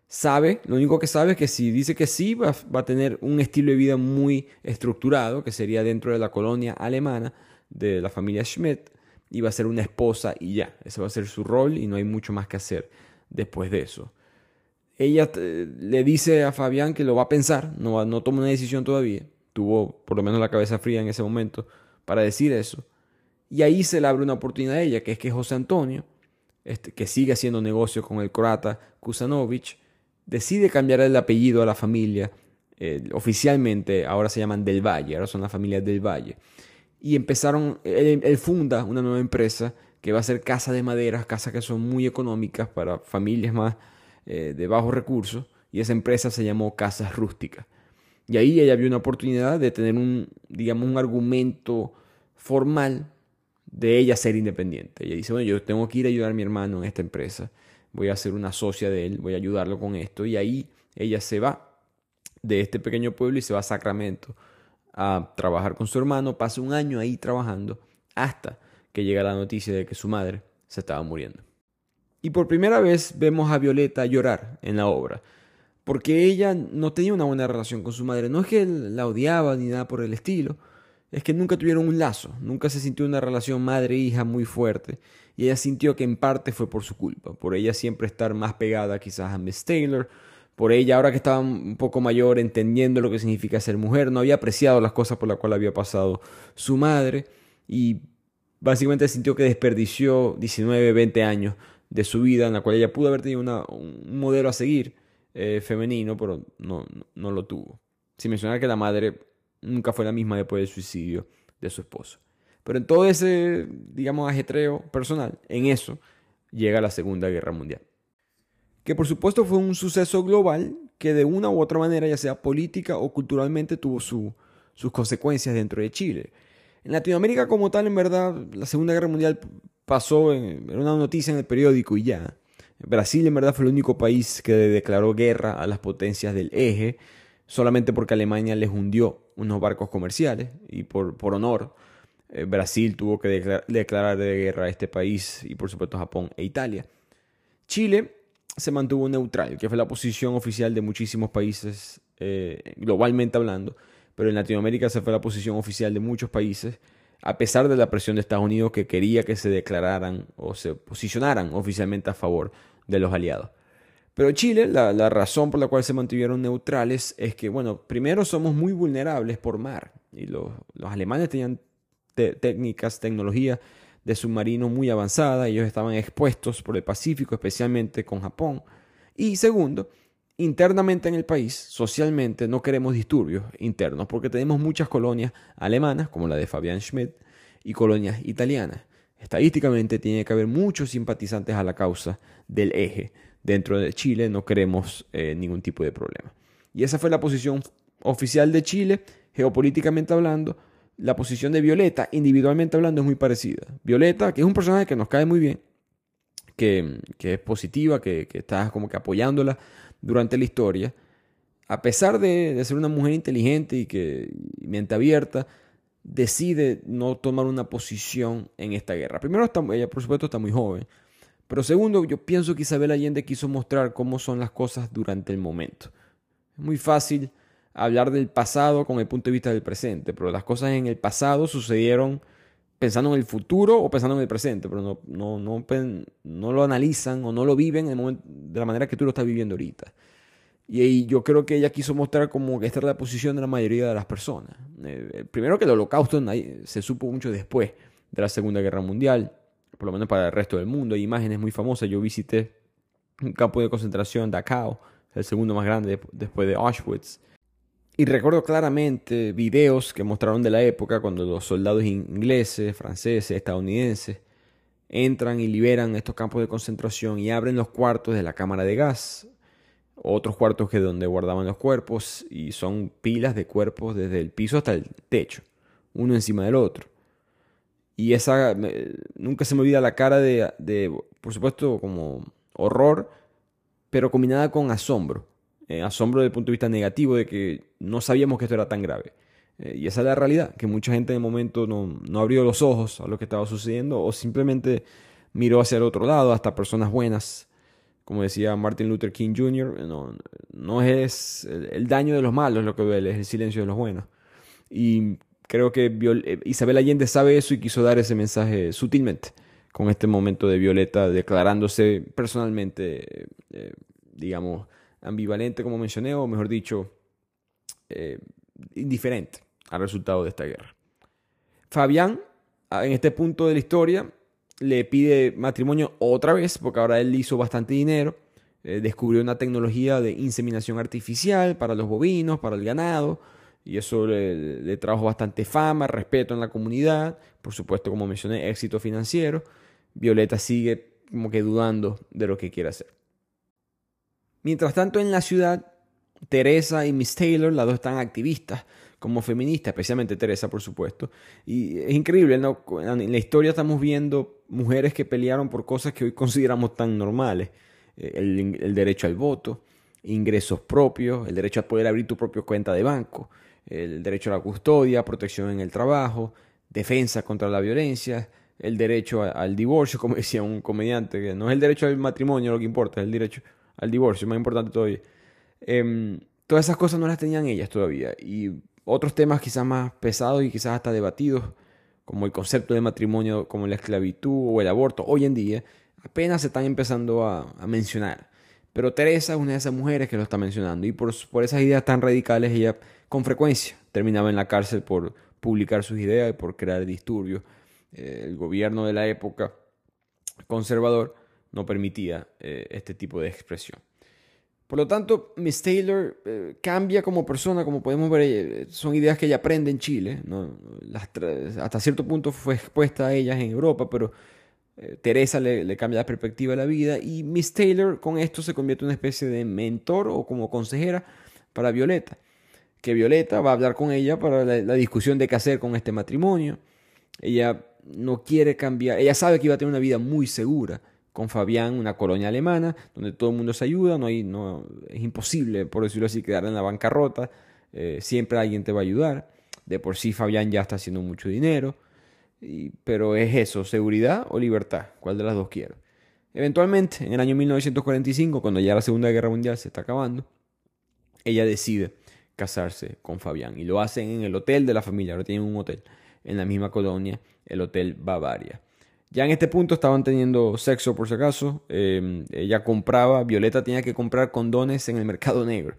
Sabe, lo único que sabe es que si dice que sí, va, va a tener un estilo de vida muy estructurado, que sería dentro de la colonia alemana de la familia Schmidt, y va a ser una esposa y ya. Ese va a ser su rol y no hay mucho más que hacer después de eso. Ella eh, le dice a Fabián que lo va a pensar, no, no toma una decisión todavía, tuvo por lo menos la cabeza fría en ese momento para decir eso. Y ahí se le abre una oportunidad a ella, que es que José Antonio, este, que sigue haciendo negocios con el croata Kusanovich, decide cambiar el apellido a la familia. Eh, oficialmente ahora se llaman Del Valle, ahora son la familia Del Valle. Y empezaron, él, funda una nueva empresa que va a ser casa de maderas, casas que son muy económicas para familias más eh, de bajos recursos. Y esa empresa se llamó Casas Rústicas. Y ahí ella vio una oportunidad de tener un, digamos, un argumento formal de ella ser independiente. Ella dice, bueno, yo tengo que ir a ayudar a mi hermano en esta empresa, voy a ser una socia de él, voy a ayudarlo con esto. Y ahí ella se va de este pequeño pueblo y se va a Sacramento a trabajar con su hermano, pasa un año ahí trabajando hasta que llega la noticia de que su madre se estaba muriendo. Y por primera vez vemos a Violeta llorar en la obra porque ella no tenía una buena relación con su madre. No es que la odiaba ni nada por el estilo, es que nunca tuvieron un lazo, nunca se sintió una relación madre-hija muy fuerte. Y ella sintió que en parte fue por su culpa, por ella siempre estar más pegada quizás a Miss Taylor, por ella ahora que estaba un poco mayor, entendiendo lo que significa ser mujer, no había apreciado las cosas por las cuales había pasado su madre y básicamente sintió que desperdició 19, 20 años de su vida en la cual ella pudo haber tenido un modelo a seguir eh, femenino, pero no, no, lo tuvo. Sin mencionar que la madre nunca fue la misma después del suicidio de su esposo. Pero en todo ese, digamos, ajetreo personal, en eso llega la Segunda Guerra Mundial. Que por supuesto fue un suceso global que de una u otra manera, ya sea política o culturalmente, tuvo sus consecuencias dentro de Chile. En Latinoamérica como tal, en verdad, la Segunda Guerra Mundial pasó, en, una noticia en el periódico y ya. Brasil en verdad fue el único país que declaró guerra a las potencias del eje, solamente porque Alemania les hundió unos barcos comerciales y por, por honor eh, Brasil tuvo que declarar, de guerra a este país y por supuesto Japón e Italia. Chile se mantuvo neutral, que fue la posición oficial de muchísimos países eh, globalmente hablando, pero en Latinoamérica se fue la posición oficial de muchos países, a pesar de la presión de Estados Unidos que quería que se declararan o se posicionaran oficialmente a favor de los aliados. Pero Chile, la, razón por la cual se mantuvieron neutrales es que, bueno, primero somos muy vulnerables por mar y los, alemanes tenían técnicas, tecnología de submarino muy avanzada, ellos estaban expuestos por el Pacífico, especialmente con Japón. Y segundo, internamente en el país, socialmente, no queremos disturbios internos porque tenemos muchas colonias alemanas, como la de Fabian Schmidt, y colonias italianas. Estadísticamente tiene que haber muchos simpatizantes a la causa del eje. Dentro de Chile no queremos eh, ningún tipo de problema. Y esa fue la posición oficial de Chile, geopolíticamente hablando. La posición de Violeta, individualmente hablando, es muy parecida. Violeta, que es un personaje que nos cae muy bien, que, es positiva, que, que está como que apoyándola durante la historia, a pesar de, ser una mujer inteligente y que mente abierta, decide no tomar una posición en esta guerra. Primero, ella por supuesto está muy joven, pero segundo, yo pienso que Isabel Allende quiso mostrar cómo son las cosas durante el momento. Es muy fácil hablar del pasado con el punto de vista del presente, pero las cosas en el pasado sucedieron pensando en el futuro o pensando en el presente, pero no, no, no, no lo analizan o no lo viven en el momento, de la manera que tú lo estás viviendo ahorita. Y yo creo que ella quiso mostrar como que esta era la posición de la mayoría de las personas. Eh, primero que el holocausto se supo mucho después de la Segunda Guerra Mundial, por lo menos para el resto del mundo. Hay imágenes muy famosas. Yo visité un campo de concentración, Dachau, el segundo más grande después de Auschwitz. Y recuerdo claramente videos que mostraron de la época cuando los soldados ingleses, franceses, estadounidenses entran y liberan estos campos de concentración y abren los cuartos de la cámara de gas, otros cuartos que donde guardaban los cuerpos y son pilas de cuerpos desde el piso hasta el techo, uno encima del otro. Y esa nunca se me olvida la cara de, de por supuesto, como horror, pero combinada con asombro eh, asombro desde el punto de vista negativo de que no sabíamos que esto era tan grave. Eh, y esa es la realidad, que mucha gente en el momento no, no, abrió los ojos a lo que estaba sucediendo o simplemente miró hacia el otro lado, hasta personas buenas. Como decía Martin Luther King Jr., no, no es el, daño de los malos lo que duele, es el silencio de los buenos. Y creo que eh, Isabel Allende sabe eso y quiso dar ese mensaje sutilmente con este momento de Violeta declarándose personalmente, digamos, ambivalente, como mencioné, o mejor dicho, eh, indiferente al resultado de esta guerra. Fabián, en este punto de la historia, le pide matrimonio otra vez, porque ahora él hizo bastante dinero, eh, descubrió una tecnología de inseminación artificial para los bovinos, para el ganado, y eso le, le, trajo bastante fama, respeto en la comunidad, por supuesto, como mencioné, éxito financiero. Violeta sigue como que dudando de lo que quiere hacer. Mientras tanto, en la ciudad, Teresa y Miss Taylor, las dos están activistas como feministas, especialmente Teresa, por supuesto. Y es increíble, ¿no? En la historia estamos viendo mujeres que pelearon por cosas que hoy consideramos tan normales. Eh, el, derecho al voto, ingresos propios, el derecho a poder abrir tu propia cuenta de banco, el derecho a la custodia, protección en el trabajo, defensa contra la violencia, el derecho al divorcio, como decía un comediante, que no es el derecho al matrimonio lo que importa, es el derecho al divorcio, más importante todavía. Em, todas esas cosas no las tenían ellas todavía. Y otros temas quizás más pesados y quizás hasta debatidos, como el concepto de matrimonio, como la esclavitud o el aborto, hoy en día apenas se están empezando a, mencionar. Pero Teresa es una de esas mujeres que lo está mencionando y por, por esas ideas tan radicales ella con frecuencia terminaba en la cárcel por publicar sus ideas y por crear disturbios. Eh, el gobierno de la época conservador no permitía eh, este tipo de expresión. Por lo tanto, Miss Taylor eh, cambia como persona, como podemos ver, eh, son ideas que ella aprende en Chile. hasta cierto punto fue expuesta a ellas en Europa, pero Teresa le, cambia la perspectiva de la vida y Miss Taylor con esto se convierte en una especie de mentor o como consejera para Violeta. Que Violeta va a hablar con ella para la discusión de qué hacer con este matrimonio. Ella no quiere cambiar, ella sabe que iba a tener una vida muy segura con Fabián, una colonia alemana, donde todo el mundo se ayuda, no hay, no, es imposible, por decirlo así, quedar en la bancarrota, eh, siempre alguien te va a ayudar. De por sí Fabián ya está haciendo mucho dinero, pero es eso, seguridad o libertad, ¿cuál de las dos quiero? Eventualmente, en el año 1945, cuando ya la Segunda Guerra Mundial se está acabando, ella decide casarse con Fabián y lo hacen en el hotel de la familia, ahora tienen un hotel en la misma colonia, el Hotel Bavaria. Ya en este punto estaban teniendo sexo por si acaso. Em, ella compraba, Violeta tenía que comprar condones en el mercado negro.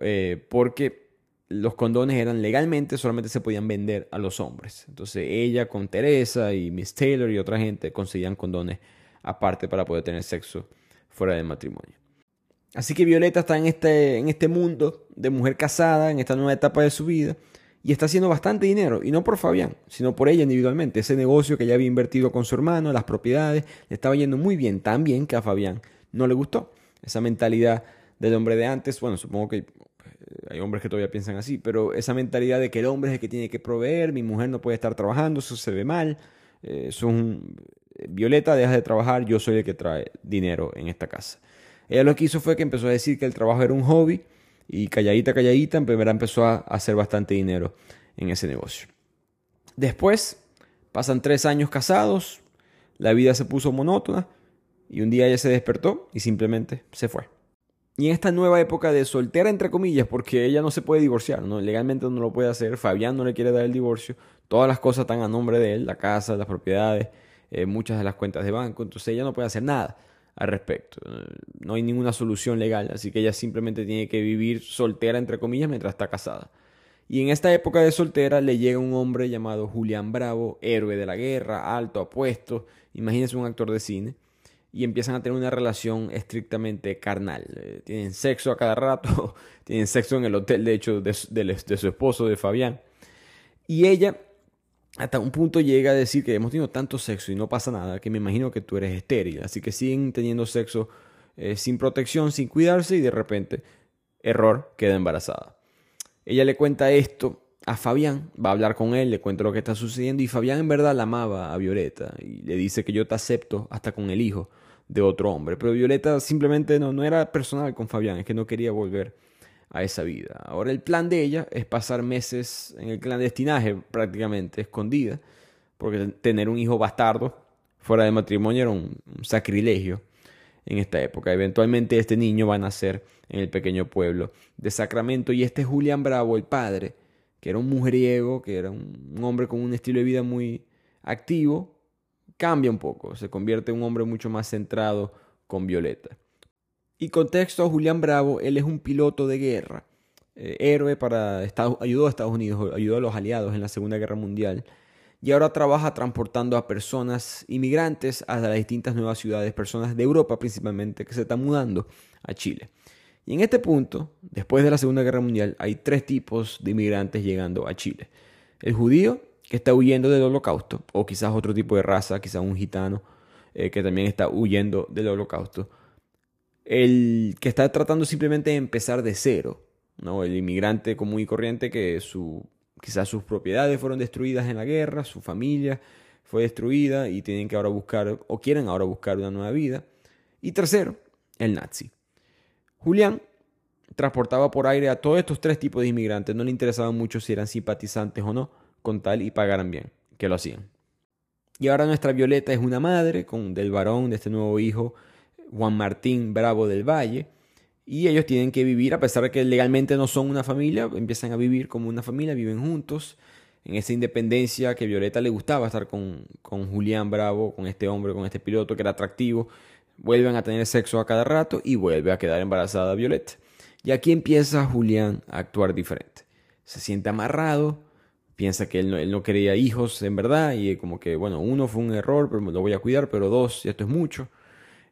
Eh, porque los condones eran legalmente, solamente se podían vender a los hombres. Entonces ella con Teresa y Miss Taylor y otra gente conseguían condones aparte para poder tener sexo fuera del matrimonio. Así que Violeta está en este, en este mundo de mujer casada, en esta nueva etapa de su vida y está haciendo bastante dinero, y no por Fabián, sino por ella individualmente. Ese negocio que ya había invertido con su hermano, las propiedades, le estaba yendo muy bien, tan bien que a Fabián no le gustó. Esa mentalidad del hombre de antes, bueno, supongo que eh, hay hombres que todavía piensan así, pero esa mentalidad de que el hombre es el que tiene que proveer, mi mujer no puede estar trabajando, eso se ve mal. Eh, Violeta, deja de trabajar, yo soy el que trae dinero en esta casa. Ella lo que hizo fue que empezó a decir que el trabajo era un hobby y calladita, calladita, en primera empezó a hacer bastante dinero en ese negocio. Después, pasan tres años casados, la vida se puso monótona y un día ella se despertó y simplemente se fue. Y en esta nueva época de soltera, entre comillas, porque ella no se puede divorciar, ¿no? legalmente no lo puede hacer, Fabián no le quiere dar el divorcio, todas las cosas están a nombre de él, la casa, las propiedades, eh, muchas de las cuentas de banco, entonces ella no puede hacer nada al respecto. No hay ninguna solución legal, así que ella simplemente tiene que vivir soltera, entre comillas, mientras está casada. Y en esta época de soltera le llega un hombre llamado Julián Bravo, héroe de la guerra, alto, apuesto, imagínense un actor de cine, y empiezan a tener una relación estrictamente carnal. Eh, tienen sexo a cada rato, tienen sexo en el hotel, de hecho, de, de su esposo, de Fabián. Y ella hasta un punto llega a decir que hemos tenido tanto sexo y no pasa nada, que me imagino que tú eres estéril. Así que siguen teniendo sexo eh, sin protección, sin cuidarse y de repente, error, queda embarazada. Ella le cuenta esto a Fabián, va a hablar con él, le cuenta lo que está sucediendo y Fabián en verdad la amaba a Violeta y le dice que yo te acepto hasta con el hijo de otro hombre. Pero Violeta simplemente no, no era personal con Fabián, es que no quería volver a esa vida. Ahora el plan de ella es pasar meses en el clandestinaje prácticamente, escondida, porque tener un hijo bastardo fuera de matrimonio era un, sacrilegio en esta época. Eventualmente este niño va a nacer en el pequeño pueblo de Sacramento y este Julián Bravo, el padre, que era un mujeriego, que era un hombre con un estilo de vida muy activo, cambia un poco, se convierte en un hombre mucho más centrado con Violeta. Y contexto, Julián Bravo, él es un piloto de guerra, eh, héroe para Estados, ayudó a Estados Unidos, ayudó a los aliados en la Segunda Guerra Mundial y ahora trabaja transportando a personas inmigrantes a las distintas nuevas ciudades, personas de Europa principalmente, que se están mudando a Chile. Y en este punto, después de la Segunda Guerra Mundial, hay tres tipos de inmigrantes llegando a Chile. El judío, que está huyendo del holocausto, o quizás otro tipo de raza, quizás un gitano, eh, que también está huyendo del holocausto el que está tratando simplemente de empezar de cero, ¿no? El inmigrante común y corriente que su, quizás sus propiedades fueron destruidas en la guerra, su familia fue destruida y tienen que ahora buscar o quieren ahora buscar una nueva vida. Y tercero, el nazi. Julián transportaba por aire a todos estos tres tipos de inmigrantes, no le interesaba mucho si eran simpatizantes o no, con tal y pagaran bien, que lo hacían. Y ahora nuestra Violeta es una madre con, del varón de este nuevo hijo Juan Martín Bravo del Valle. Y ellos tienen que vivir, a pesar de que legalmente no son una familia, empiezan a vivir como una familia, viven juntos, en esa independencia que Violeta le gustaba estar con, con Julián Bravo, con este hombre, con este piloto que era atractivo. Vuelven a tener sexo a cada rato y vuelve a quedar embarazada Violeta. Y aquí empieza Julián a actuar diferente. Se siente amarrado, piensa que él no, él no quería hijos en verdad y como que, bueno, uno fue un error, pero lo voy a cuidar, pero dos, esto es mucho.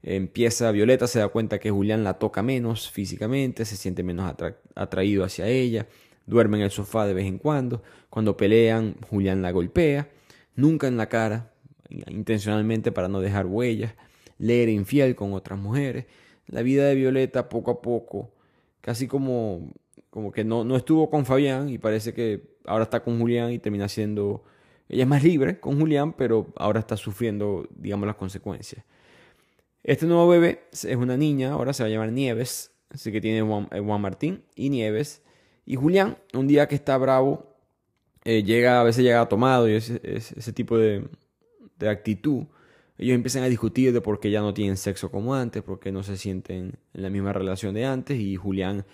Empieza Violeta, se da cuenta que Julián la toca menos físicamente, se siente menos atraído hacia ella, duerme en el sofá de vez en cuando, cuando pelean Julián la golpea, nunca en la cara, intencionalmente para no dejar huellas, le era infiel con otras mujeres. La vida de Violeta poco a poco, casi como, como que no, no estuvo con Fabián y parece que ahora está con Julián y termina siendo... Ella es más libre con Julián, pero ahora está sufriendo, digamos, las consecuencias. Este nuevo bebé es una niña, ahora se va a llamar Nieves, así que tiene Juan, eh, Martín y Nieves. Y Julián, un día que está bravo, eh, llega, a veces llega tomado y ese, tipo de, de, actitud. Ellos empiezan a discutir de por qué ya no tienen sexo como antes, por qué no se sienten en la misma relación de antes. Y Julián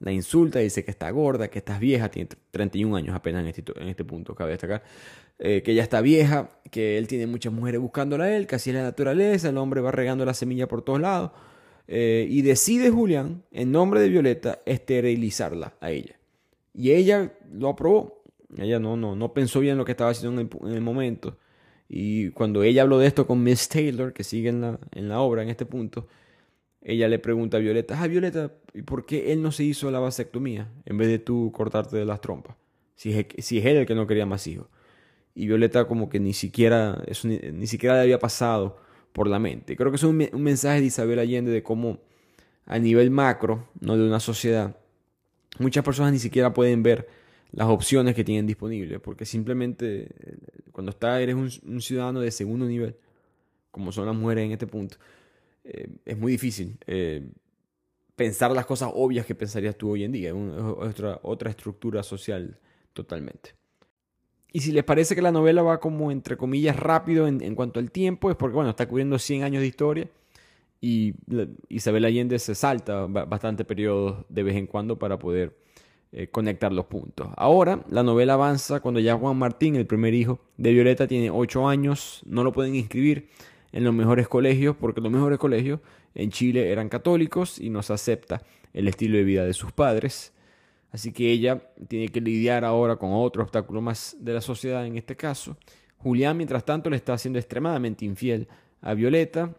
la insulta, dice que está gorda, que estás vieja, tiene 31 años apenas en este, en este punto, cabe destacar, eh, que ya está vieja, que él tiene muchas mujeres buscándola a él, que así es la naturaleza, el hombre va regando la semilla por todos lados, eh, y decide Julián, en nombre de Violeta, esterilizarla a ella. Y ella lo aprobó, ella no, no, no pensó bien lo que estaba haciendo en el, en el momento, y cuando ella habló de esto con Miss Taylor, que sigue en la, en la obra en este punto, ella le pregunta a Violeta, ah, Violeta, ¿y por qué él no se hizo la vasectomía en vez de tú cortarte de las trompas? Si es, si es él el que no quería más hijos. Y Violeta como que ni siquiera, eso ni, siquiera le había pasado por la mente. Creo que es un, mensaje de Isabel Allende de cómo a nivel macro, no de una sociedad, muchas personas ni siquiera pueden ver las opciones que tienen disponibles, porque simplemente cuando está, eres un, un ciudadano de segundo nivel, como son las mujeres en este punto, eh, es muy difícil eh, pensar las cosas obvias que pensarías tú hoy en día. Es otra, otra estructura social totalmente. Y si les parece que la novela va como, entre comillas, rápido en, cuanto al tiempo, es porque, bueno, está cubriendo 100 años de historia y Isabel Allende se salta bastante periodos de vez en cuando para poder eh, conectar los puntos. Ahora, la novela avanza cuando ya Juan Martín, el primer hijo de Violeta, tiene 8 años, no lo pueden inscribir en los mejores colegios, porque los mejores colegios en Chile eran católicos y no se acepta el estilo de vida de sus padres. Así que ella tiene que lidiar ahora con otro obstáculo más de la sociedad en este caso. Julián, mientras tanto, le está haciendo extremadamente infiel a Violeta.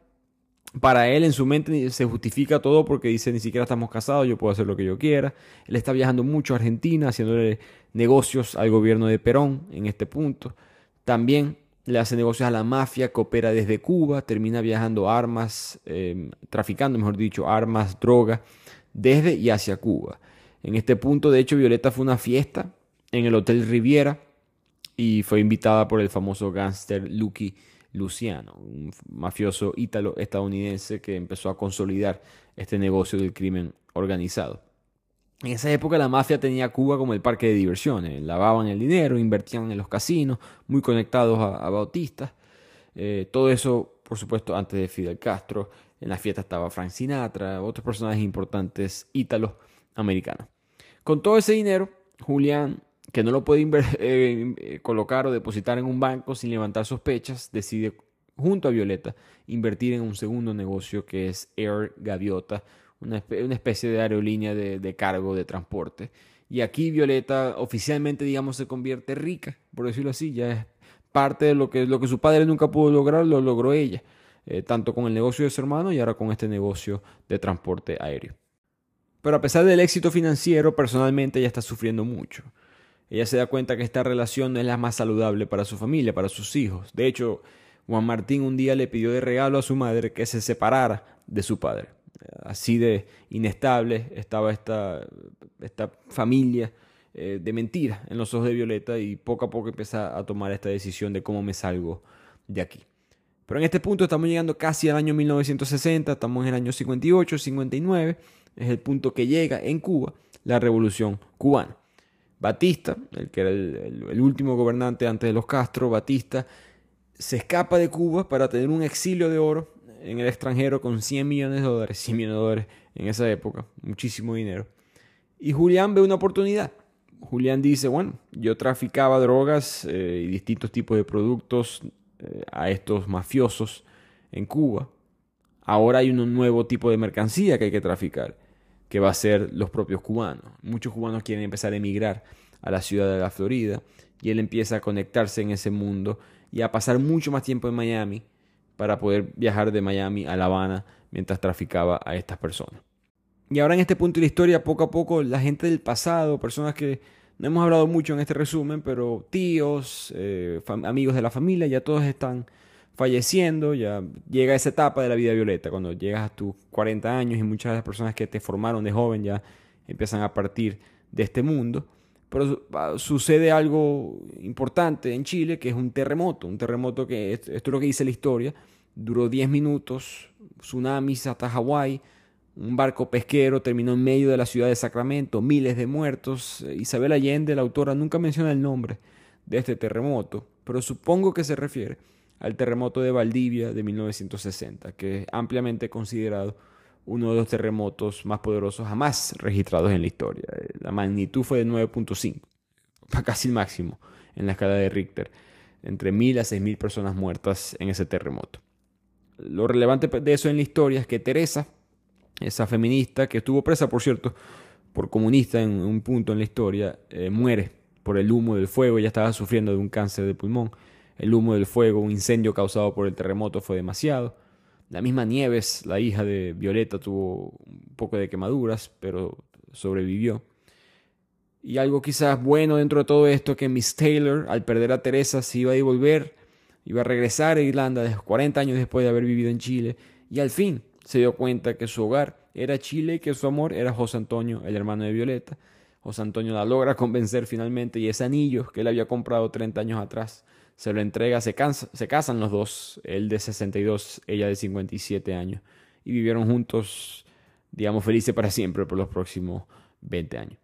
Para él, en su mente, se justifica todo porque dice, ni siquiera estamos casados, yo puedo hacer lo que yo quiera. Él está viajando mucho a Argentina, haciéndole negocios al gobierno de Perón en este punto. También le hace negocios a la mafia, coopera desde Cuba, termina viajando armas, em, traficando, mejor dicho, armas, droga, desde y hacia Cuba. En este punto, de hecho, Violeta fue una fiesta en el Hotel Riviera y fue invitada por el famoso gángster Lucky Luciano, un mafioso ítalo-estadounidense que empezó a consolidar este negocio del crimen organizado. En esa época la mafia tenía Cuba como el parque de diversiones. Lavaban el dinero, invertían en los casinos, muy conectados a, bautistas. Eh, todo eso, por supuesto, antes de Fidel Castro. En la fiesta estaba Frank Sinatra, otros personajes importantes ítalos americanos. Con todo ese dinero, Julián, que no lo puede eh, eh, colocar o depositar en un banco sin levantar sospechas, decide junto a Violeta invertir en un segundo negocio que es Air Gaviota, una, especie de aerolínea de, cargo de transporte. Y aquí Violeta oficialmente, digamos, se convierte rica, por decirlo así, ya es parte de lo que, lo que su padre nunca pudo lograr, lo logró ella, eh, tanto con el negocio de su hermano y ahora con este negocio de transporte aéreo. Pero a pesar del éxito financiero, personalmente ella está sufriendo mucho. Ella se da cuenta que esta relación no es la más saludable para su familia, para sus hijos. De hecho, Juan Martín un día le pidió de regalo a su madre que se separara de su padre así de inestable estaba esta, esta familia eh, de mentira en los ojos de Violeta y poco a poco empieza a tomar esta decisión de cómo me salgo de aquí. Pero en este punto estamos llegando casi al año 1960, estamos en el año 58, 59, es el punto que llega en Cuba la revolución cubana. Batista, el que era el último gobernante antes de los Castro, Batista, se escapa de Cuba para tener un exilio de oro en el extranjero con 100 millones de dólares, 100 millones de dólares en esa época, muchísimo dinero. Y Julián ve una oportunidad. Julián dice, bueno, yo traficaba drogas eh, y distintos tipos de productos eh, a estos mafiosos en Cuba. Ahora hay un nuevo tipo de mercancía que hay que traficar, que va a ser los propios cubanos. Muchos cubanos quieren empezar a emigrar a la ciudad de la Florida y él empieza a conectarse en ese mundo y a pasar mucho más tiempo en Miami para poder viajar de Miami a La Habana mientras traficaba a estas personas. Y ahora en este punto de la historia, poco a poco, la gente del pasado, personas que no hemos hablado mucho en este resumen, pero tíos, eh, amigos de la familia, ya todos están falleciendo, ya llega esa etapa de la vida violeta, cuando llegas a tus 40 años y muchas de las personas que te formaron de joven ya empiezan a partir de este mundo. Pero sucede algo importante en Chile, que es un terremoto, un terremoto que, esto es lo que dice la historia, duró 10 minutos, tsunamis hasta Hawái, un barco pesquero terminó en medio de la ciudad de Sacramento, miles de muertos. Isabel Allende, la autora, nunca menciona el nombre de este terremoto, pero supongo que se refiere al terremoto de Valdivia de 1960, que es ampliamente considerado uno de los terremotos más poderosos jamás registrados en la historia. La magnitud fue de 9.5, casi el máximo en la escala de Richter, entre 1.000 a 6.000 personas muertas en ese terremoto. Lo relevante de eso en la historia es que Teresa, esa feminista que estuvo presa, por cierto, por comunista en un punto en la historia, eh, muere por el humo del fuego. Ella estaba sufriendo de un cáncer de pulmón. El humo del fuego, un incendio causado por el terremoto fue demasiado. La misma Nieves, la hija de Violeta, tuvo un poco de quemaduras, pero sobrevivió. Y algo quizás bueno dentro de todo esto que Miss Taylor, al perder a Teresa, se iba a devolver, iba a regresar a Irlanda 40 años después de haber vivido en Chile. Y al fin se dio cuenta que su hogar era Chile y que su amor era José Antonio, el hermano de Violeta. José Antonio la logra convencer finalmente y ese anillo que él había comprado 30 años atrás se lo entrega, se, casan los dos, él de 62, ella de 57 años, y vivieron juntos, digamos, felices para siempre por los próximos 20 años.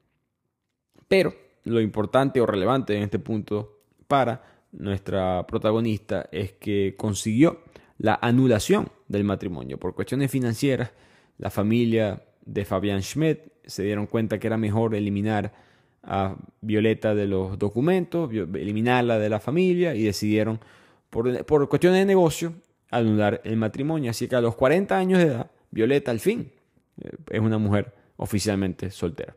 Pero lo importante o relevante en este punto para nuestra protagonista es que consiguió la anulación del matrimonio. Por cuestiones financieras, la familia de Fabián Schmidt se dieron cuenta que era mejor eliminar a Violeta de los documentos, eliminarla de la familia y decidieron, por, por cuestiones de negocio, anular el matrimonio. Así que a los 40 años de edad, Violeta al fin eh, es una mujer oficialmente soltera.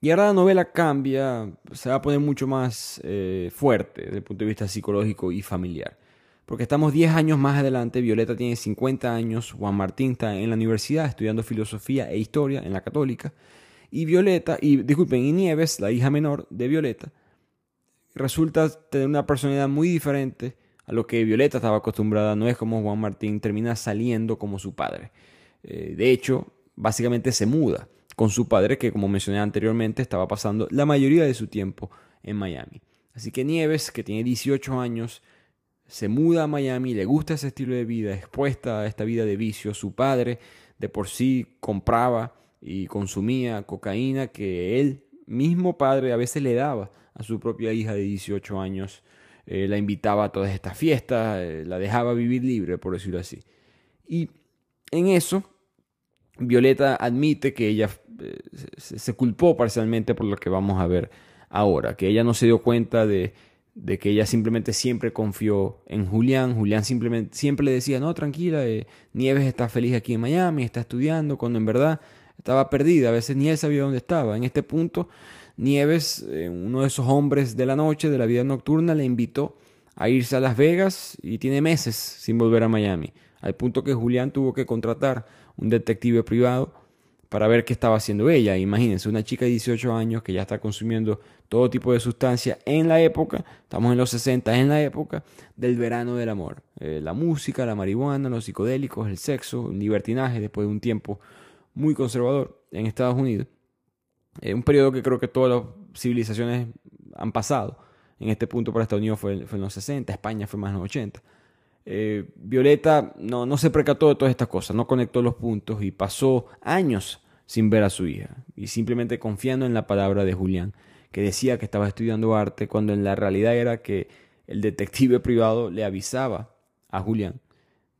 Y ahora la novela cambia, se va a poner mucho más eh, fuerte desde el punto de vista psicológico y familiar porque estamos 10 años más adelante, Violeta tiene 50 años, Juan Martín está en la universidad estudiando filosofía e historia en la católica, y Violeta, y disculpen, y Nieves, la hija menor de Violeta, resulta tener una personalidad muy diferente a lo que Violeta estaba acostumbrada, no es como Juan Martín termina saliendo como su padre. Eh, de hecho, básicamente se muda con su padre, que como mencioné anteriormente, estaba pasando la mayoría de su tiempo en Miami. Así que Nieves, que tiene 18 años, se muda a Miami, le gusta ese estilo de vida, expuesta a esta vida de vicio. Su padre de por sí compraba y consumía cocaína que él mismo padre a veces le daba a su propia hija de 18 años. Eh, la invitaba a todas estas fiestas, eh, la dejaba vivir libre, por decirlo así. Y en eso, Violeta admite que ella eh, se culpó parcialmente por lo que vamos a ver ahora, que ella no se dio cuenta de de que ella simplemente siempre confió en Julián. Julián simplemente siempre le decía, no, tranquila, Nieves está feliz aquí en Miami, está estudiando, cuando en verdad estaba perdida. A veces ni él sabía dónde estaba. En este punto, Nieves, eh, uno de esos hombres de la noche, de la vida nocturna, le invitó a irse a Las Vegas y tiene meses sin volver a Miami. Al punto que Julián tuvo que contratar un detective privado para ver qué estaba haciendo ella. Imagínense, una chica de 18 años que ya está consumiendo todo tipo de sustancias en la época, estamos en los 60, en la época del verano del amor. Eh, la música, la marihuana, los psicodélicos, el sexo, el libertinaje, después de un tiempo muy conservador en Estados Unidos. Un periodo que creo que todas las civilizaciones han pasado. En este punto para Estados Unidos fue, fue en los 60, España fue más en los 80. Eh, Violeta no, no se percató de todas estas cosas, no conectó los puntos y pasó años sin ver a su hija y simplemente confiando en la palabra de Julián, que decía que estaba estudiando arte cuando en la realidad era que el detective privado le avisaba a Julián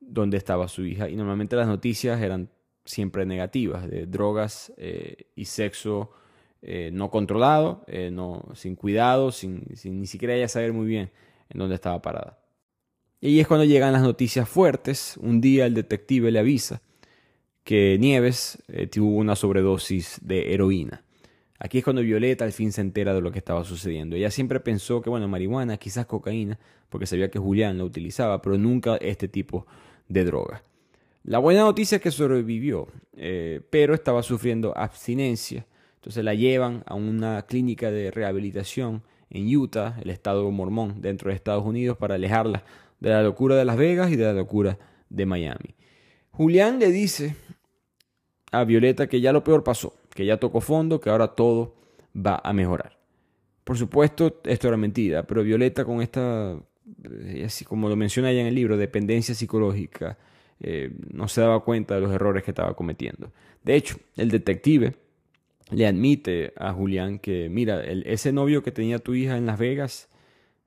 dónde estaba su hija y normalmente las noticias eran siempre negativas, de drogas eh, y sexo eh, no controlado, no, sin cuidado, sin, sin ni siquiera ella saber muy bien en dónde estaba parada. Y ahí es cuando llegan las noticias fuertes. Un día el detective le avisa que Nieves eh, tuvo una sobredosis de heroína. Aquí es cuando Violeta al fin se entera de lo que estaba sucediendo. Ella siempre pensó que, bueno, marihuana, quizás cocaína, porque sabía que Julián la utilizaba, pero nunca este tipo de droga. La buena noticia es que sobrevivió, eh, pero estaba sufriendo abstinencia. Entonces la llevan a una clínica de rehabilitación en Utah, el estado mormón, dentro de Estados Unidos, para alejarla de la locura de Las Vegas y de la locura de Miami. Julián le dice a Violeta que ya lo peor pasó, que ya tocó fondo, que ahora todo va a mejorar. Por supuesto, esto era mentira, pero Violeta con esta, eh, así como lo menciona ella en el libro, dependencia psicológica, eh, no se daba cuenta de los errores que estaba cometiendo. De hecho, el detective le admite a Julián que, mira, ese novio que tenía tu hija en Las Vegas,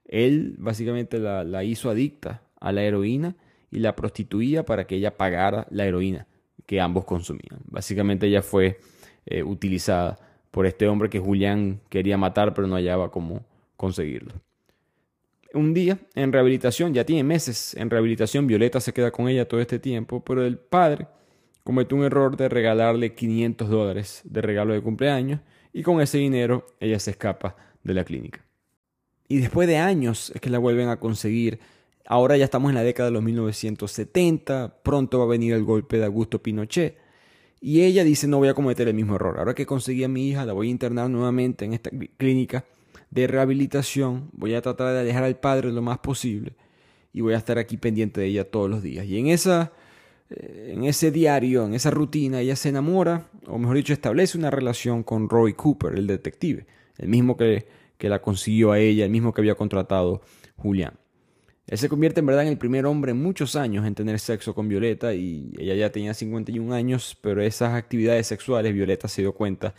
él básicamente la, hizo adicta a la heroína y la prostituía para que ella pagara la heroína que ambos consumían. Básicamente ella fue eh, utilizada por este hombre que Julián quería matar pero no hallaba cómo conseguirlo. Un día en rehabilitación, ya tiene meses en rehabilitación, Violeta se queda con ella todo este tiempo, pero el padre comete un error de regalarle 500 dólares de regalo de cumpleaños y con ese dinero ella se escapa de la clínica. Y después de años es que la vuelven a conseguir. Ahora ya estamos en la década de los 1970, pronto va a venir el golpe de Augusto Pinochet. Y ella dice, no voy a cometer el mismo error. Ahora que conseguí a mi hija, la voy a internar nuevamente en esta clínica de rehabilitación. Voy a tratar de alejar al padre lo más posible. Y voy a estar aquí pendiente de ella todos los días. Y en esa eh, en ese diario, en esa rutina, ella se enamora, o mejor dicho, establece una relación con Roy Cooper, el detective, el mismo que, que la consiguió a ella, el mismo que había contratado Julián. Él se convierte en verdad en el primer hombre en muchos años en tener sexo con Violeta y ella ya tenía 51 años, pero esas actividades sexuales Violeta se dio cuenta,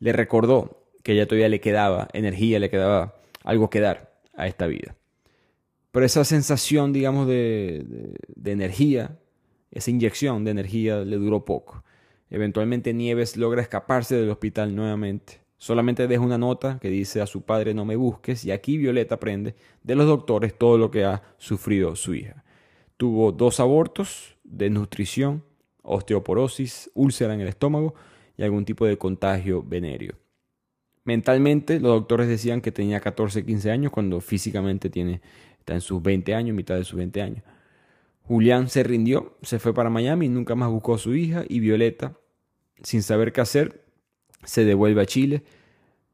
le recordó que ella todavía le quedaba energía, le quedaba algo que dar a esta vida. Pero esa sensación, digamos, de, energía esa inyección de energía le duró poco. Eventualmente Nieves logra escaparse del hospital nuevamente. Solamente deja una nota que dice a su padre no me busques y aquí Violeta aprende de los doctores todo lo que ha sufrido su hija. Tuvo dos abortos, desnutrición, osteoporosis, úlcera en el estómago y algún tipo de contagio venéreo. Mentalmente los doctores decían que tenía 14, 15 años cuando físicamente tiene, está en sus 20 años, mitad de sus 20 años. Julián se rindió, se fue para Miami, nunca más buscó a su hija y Violeta, sin saber qué hacer, se devuelve a Chile,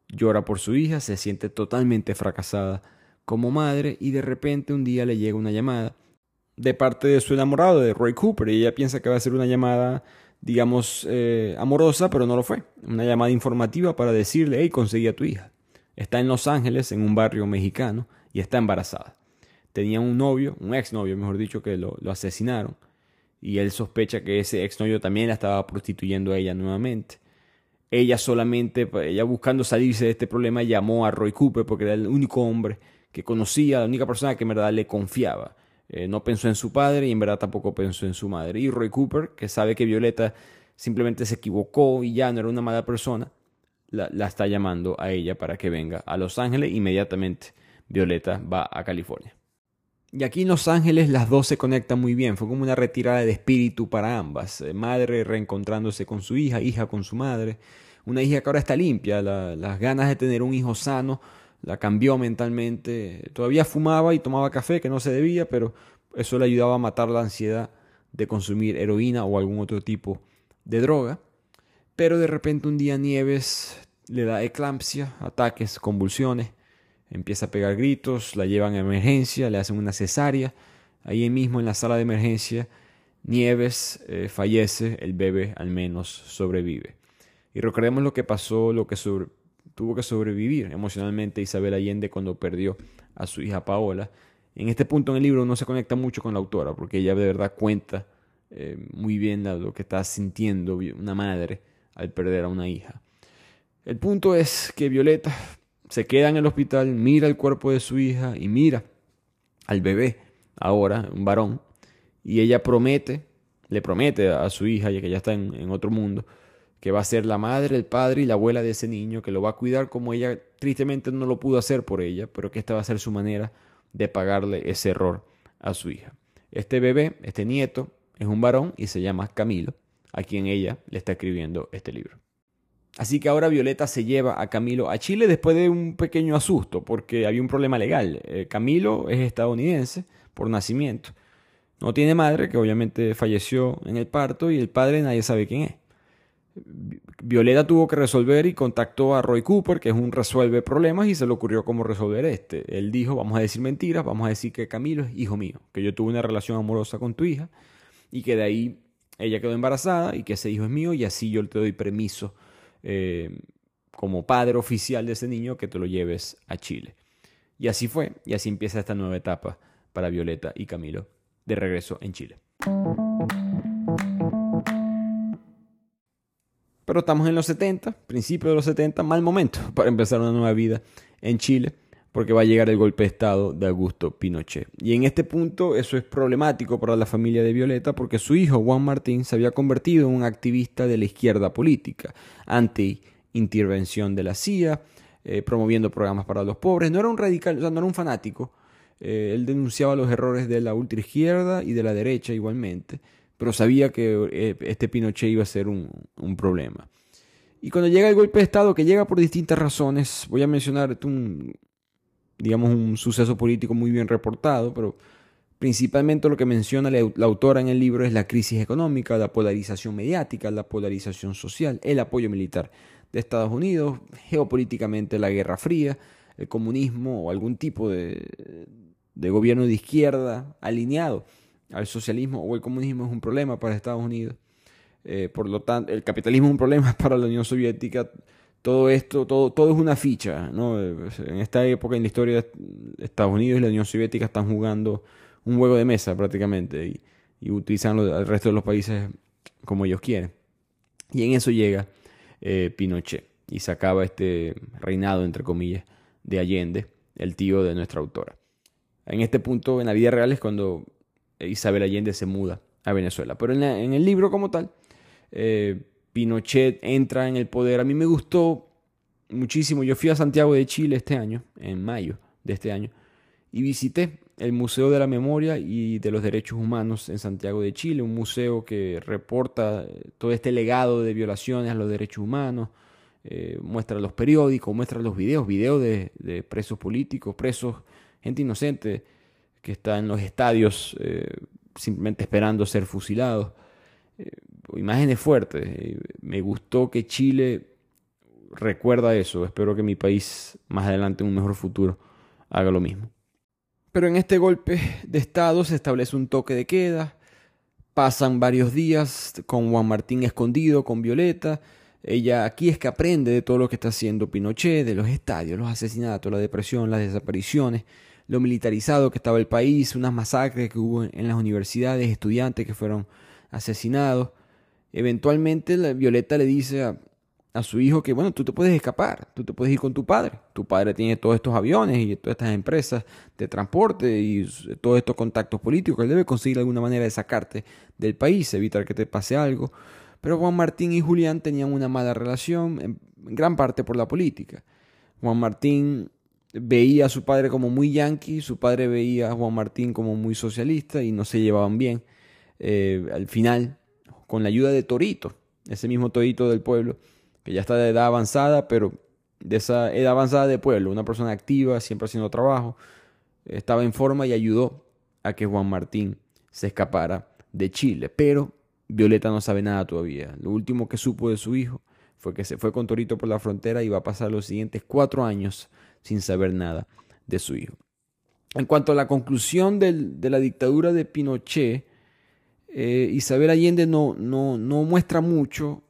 llora por su hija, se siente totalmente fracasada como madre y de repente un día le llega una llamada de parte de su enamorado, de Roy Cooper, y ella piensa que va a ser una llamada, digamos, eh, amorosa, pero no lo fue. Una llamada informativa para decirle, hey, conseguí a tu hija. Está en Los Ángeles, en un barrio mexicano, y está embarazada tenía un novio, un exnovio, mejor dicho, que lo, asesinaron. Y él sospecha que ese exnovio también la estaba prostituyendo a ella nuevamente. Ella solamente, pues, ella buscando salirse de este problema, llamó a Roy Cooper porque era el único hombre que conocía, la única persona que en verdad le confiaba. Eh, no pensó en su padre y en verdad tampoco pensó en su madre. Y Roy Cooper, que sabe que Violeta simplemente se equivocó y ya no era una mala persona, la, la está llamando a ella para que venga a Los Ángeles. Inmediatamente Violeta va a California. Y aquí en Los Ángeles las dos se conectan muy bien, fue como una retirada de espíritu para ambas, eh, madre reencontrándose con su hija, hija con su madre, una hija que ahora está limpia, las ganas de tener un hijo sano la cambió mentalmente, todavía fumaba y tomaba café que no se debía, pero eso le ayudaba a matar la ansiedad de consumir heroína o algún otro tipo de droga. Pero de repente un día Nieves le da eclampsia, ataques, convulsiones, empieza a pegar gritos, la llevan a emergencia, le hacen una cesárea. Ahí mismo en la sala de emergencia, Nieves eh, fallece, el bebé al menos sobrevive. Y recordemos lo que pasó, lo que tuvo que sobrevivir emocionalmente Isabel Allende cuando perdió a su hija Paola. En este punto en el libro no se conecta mucho con la autora, porque ella de verdad cuenta eh, muy bien lo que está sintiendo una madre al perder a una hija. El punto es que Violeta se queda en el hospital, mira el cuerpo de su hija y mira al bebé, ahora, un varón, y ella promete, le promete a su hija, ya que ya está en, otro mundo, que va a ser la madre, el padre y la abuela de ese niño, que lo va a cuidar como ella tristemente no lo pudo hacer por ella, pero que esta va a ser su manera de pagarle ese error a su hija. Este bebé, este nieto, es un varón y se llama Camilo, a quien ella le está escribiendo este libro. Así que ahora Violeta se lleva a Camilo a Chile después de un pequeño asusto, porque había un problema legal. Eh, Camilo es estadounidense por nacimiento. No tiene madre, que obviamente falleció en el parto, y el padre nadie sabe quién es. Violeta tuvo que resolver y contactó a Roy Cooper, que es un resuelve problemas, y se le ocurrió cómo resolver este. Él dijo, vamos a decir mentiras, vamos a decir que Camilo es hijo mío, que yo tuve una relación amorosa con tu hija, y que de ahí ella quedó embarazada, y que ese hijo es mío, y así yo te doy permiso eh, como padre oficial de ese niño que te lo lleves a Chile. Y así fue, y así empieza esta nueva etapa para Violeta y Camilo de regreso en Chile. Pero estamos en los 70, principios de los 70, mal momento para empezar una nueva vida en Chile, porque va a llegar el golpe de Estado de Augusto Pinochet. Y en este punto eso es problemático para la familia de Violeta, porque su hijo Juan Martín se había convertido en un activista de la izquierda política, anti-intervención de la CIA, eh, promoviendo programas para los pobres. No era un radical, o sea, no era un fanático. Eh, él denunciaba los errores de la ultraizquierda y de la derecha igualmente pero sabía que eh, este Pinochet iba a ser un, problema. Y cuando llega el golpe de Estado, que llega por distintas razones, voy a mencionar un, digamos, un suceso político muy bien reportado, pero principalmente lo que menciona la, autora en el libro es la crisis económica, la polarización mediática, la polarización social, el apoyo militar de Estados Unidos, geopolíticamente la Guerra Fría, el comunismo o algún tipo de gobierno de izquierda alineado al socialismo o el comunismo es un problema para Estados Unidos. Eh, por lo tanto, el capitalismo es un problema para la Unión Soviética. Todo esto, todo, todo es una ficha. ¿no? En esta época en la historia de Estados Unidos y la Unión Soviética están jugando un juego de mesa prácticamente y, utilizan al resto de los países como ellos quieren. Y en eso llega eh, Pinochet y se acaba este reinado, entre comillas, de Allende, el tío de nuestra autora. En este punto, en la vida real, es cuando Isabel Allende se muda a Venezuela. Pero en, el libro como tal, eh, Pinochet entra en el poder. A mí me gustó muchísimo. Yo fui a Santiago de Chile este año, en mayo de este año, y visité el Museo de la Memoria y de los Derechos Humanos en Santiago de Chile, un museo que reporta eh, todo este legado de violaciones a los derechos humanos, eh, muestra los periódicos, muestra los videos, videos de, de presos políticos, presos, gente inocente que está en los estadios eh, simplemente esperando ser fusilado. Eh, imágenes fuertes. Eh, me gustó que Chile recuerda eso. Espero que mi país más adelante en un mejor futuro haga lo mismo. Pero en este golpe de Estado se establece un toque de queda. Pasan varios días con Juan Martín escondido, con Violeta. Ella aquí es que aprende de todo lo que está haciendo Pinochet, de los estadios, los asesinatos, la depresión, las desapariciones lo militarizado que estaba el país, unas masacres que hubo en las universidades, estudiantes que fueron asesinados. Eventualmente la Violeta le dice a, su hijo que, bueno, tú te puedes escapar, tú te puedes ir con tu padre. Tu padre tiene todos estos aviones y todas estas empresas de transporte y todos estos contactos políticos. Él debe conseguir alguna manera de sacarte del país, evitar que te pase algo. Pero Juan Martín y Julián tenían una mala relación, en gran parte por la política. Juan Martín veía a su padre como muy yanqui, su padre veía a Juan Martín como muy socialista y no se llevaban bien. Eh, al final, con la ayuda de Torito, ese mismo Torito del pueblo, que ya está de edad avanzada, pero de esa edad avanzada de pueblo, una persona activa, siempre haciendo trabajo, estaba en forma y ayudó a que Juan Martín se escapara de Chile. Pero Violeta no sabe nada todavía. Lo último que supo de su hijo fue que se fue con Torito por la frontera y va a pasar los siguientes cuatro años sin saber nada de su hijo. En cuanto a la conclusión de la dictadura de Pinochet, eh, Isabel Allende no, no, no, muestra mucho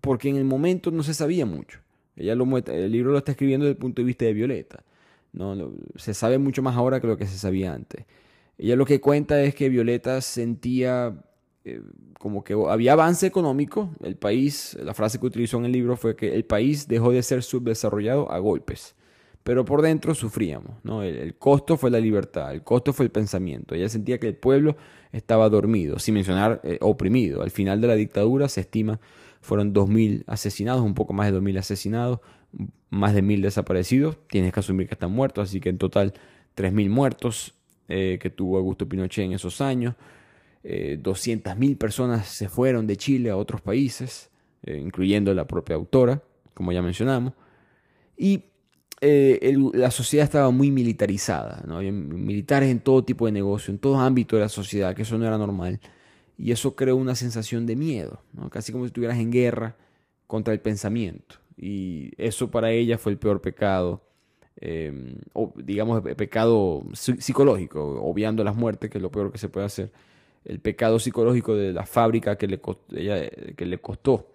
porque en el momento no se sabía mucho. Ella lo el libro lo está escribiendo desde el punto de vista de Violeta. No, se sabe mucho más ahora que lo que se sabía antes. Ella lo que cuenta es que Violeta sentía eh, como que había avance económico. El país, la frase que utilizó en el libro fue que el país dejó de ser subdesarrollado a golpes pero por dentro sufríamos. ¿no? El, costo fue la libertad, el costo fue el pensamiento. Ella sentía que el pueblo estaba dormido, sin mencionar eh, oprimido. Al final de la dictadura se estima fueron 2.000 asesinados, un poco más de 2.000 asesinados, más de 1.000 desaparecidos. Tienes que asumir que están muertos, así que en total 3.000 muertos eh, que tuvo Augusto Pinochet en esos años. Eh, 200.000 personas se fueron de Chile a otros países, eh, incluyendo la propia autora, como ya mencionamos. Y eh, la sociedad estaba muy militarizada, ¿no? Había militares en todo tipo de negocio, en todo ámbito de la sociedad, que eso no era normal. Y eso creó una sensación de miedo, casi como si estuvieras en guerra contra el pensamiento. Y eso para ella fue el peor pecado, em, digamos, el pecado psicológico, obviando las muertes, que es lo peor que se puede hacer. El pecado psicológico de la fábrica que le costó, que le costó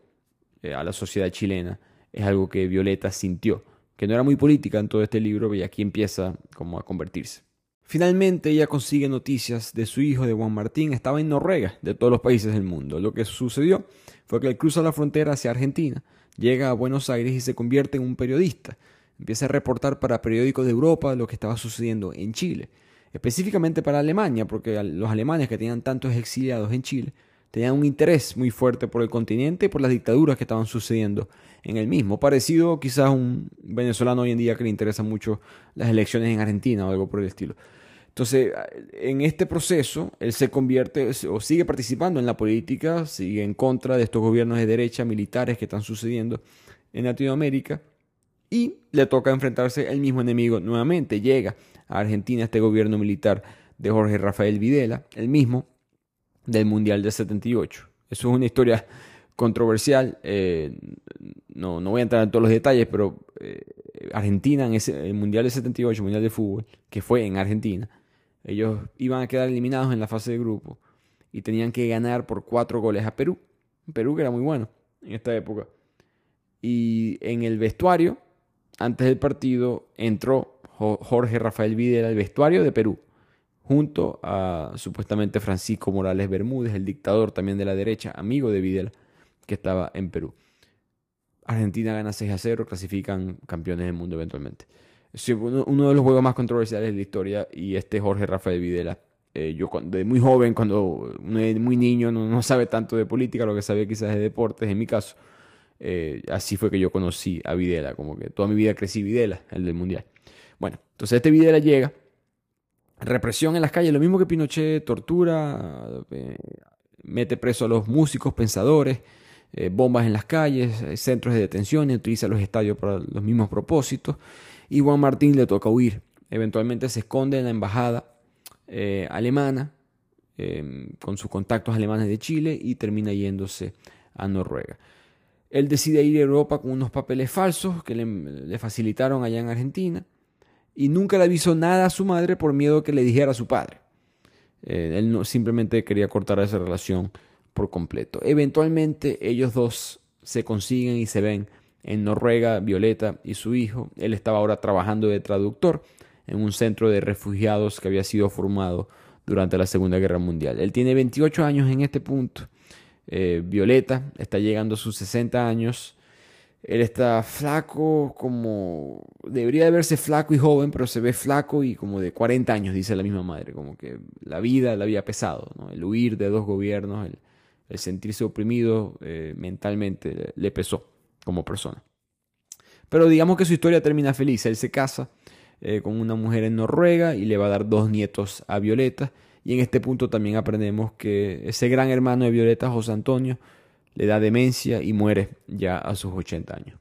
eh, a la sociedad chilena es algo que Violeta sintió que no era muy política en todo este libro, y aquí empieza como a convertirse. Finalmente ella consigue noticias de su hijo, de Juan Martín, estaba en Noruega, de todos los países del mundo. Lo que sucedió fue que él cruza la frontera hacia Argentina, llega a Buenos Aires y se convierte en un periodista. Empieza a reportar para periódicos de Europa lo que estaba sucediendo en Chile, específicamente para Alemania, porque los alemanes que tenían tantos exiliados en Chile tenían un interés muy fuerte por el continente y por las dictaduras que estaban sucediendo en el mismo. Parecido quizás a un venezolano hoy en día que le interesa mucho las elecciones en Argentina o algo por el estilo. Entonces, en este proceso, él se convierte o sigue participando en la política, sigue en contra de estos gobiernos de derecha militares que están sucediendo en Latinoamérica y le toca enfrentarse al mismo enemigo nuevamente. Llega a Argentina este gobierno militar de Jorge Rafael Videla, el mismo del Mundial de 78. Eso es una historia controversial. Eh, no, no voy a entrar en todos los detalles, pero eh, Argentina en ese, el Mundial de 78, Mundial de Fútbol, que fue en Argentina, ellos iban a quedar eliminados en la fase de grupo y tenían que ganar por cuatro goles a Perú. Perú que era muy bueno en esta época. Y en el vestuario, antes del partido, entró Jorge Rafael Videla al vestuario de Perú junto a supuestamente Francisco Morales Bermúdez, el dictador también de la derecha, amigo de Videla, que estaba en Perú. Argentina gana 6 a 0, clasifican campeones del mundo eventualmente. Uno de los juegos más controversiales de la historia y este Jorge Rafael Videla. Eh, yo de muy joven, cuando muy niño, no, sabe tanto de política, lo que sabía quizás de deportes, en mi caso, eh, así fue que yo conocí a Videla, como que toda mi vida crecí Videla, el del Mundial. Bueno, entonces este Videla llega represión en las calles, lo mismo que Pinochet, tortura, eh, mete preso a los músicos, pensadores, eh, bombas en las calles, eh, centros de detención, utiliza los estadios para los mismos propósitos. Y Juan Martín le toca huir. Eventualmente se esconde en la embajada alemana, em, con sus contactos alemanes de Chile, y termina yéndose a Noruega. Él decide ir a Europa con unos papeles falsos que le facilitaron allá en Argentina y nunca le avisó nada a su madre por miedo que le dijera a su padre. Eh, él no, simplemente quería cortar esa relación por completo. Eventualmente ellos dos se consiguen y se ven en Noruega, Violeta y su hijo. Él estaba ahora trabajando de traductor en un centro de refugiados que había sido formado durante la Segunda Guerra Mundial. Él tiene 28 años en este punto. Eh, Violeta está llegando a sus 60 años él está flaco, como debería de verse flaco y joven, pero se ve flaco y como de 40 años, dice la misma madre. Como que la vida le había pesado, el huir de dos gobiernos, el, sentirse oprimido eh, mentalmente le, pesó como persona. Pero digamos que su historia termina feliz. Él se casa eh, con una mujer en Noruega y le va a dar dos nietos a Violeta. Y en este punto también aprendemos que ese gran hermano de Violeta, José Antonio, le da demencia y muere ya a sus 80 años.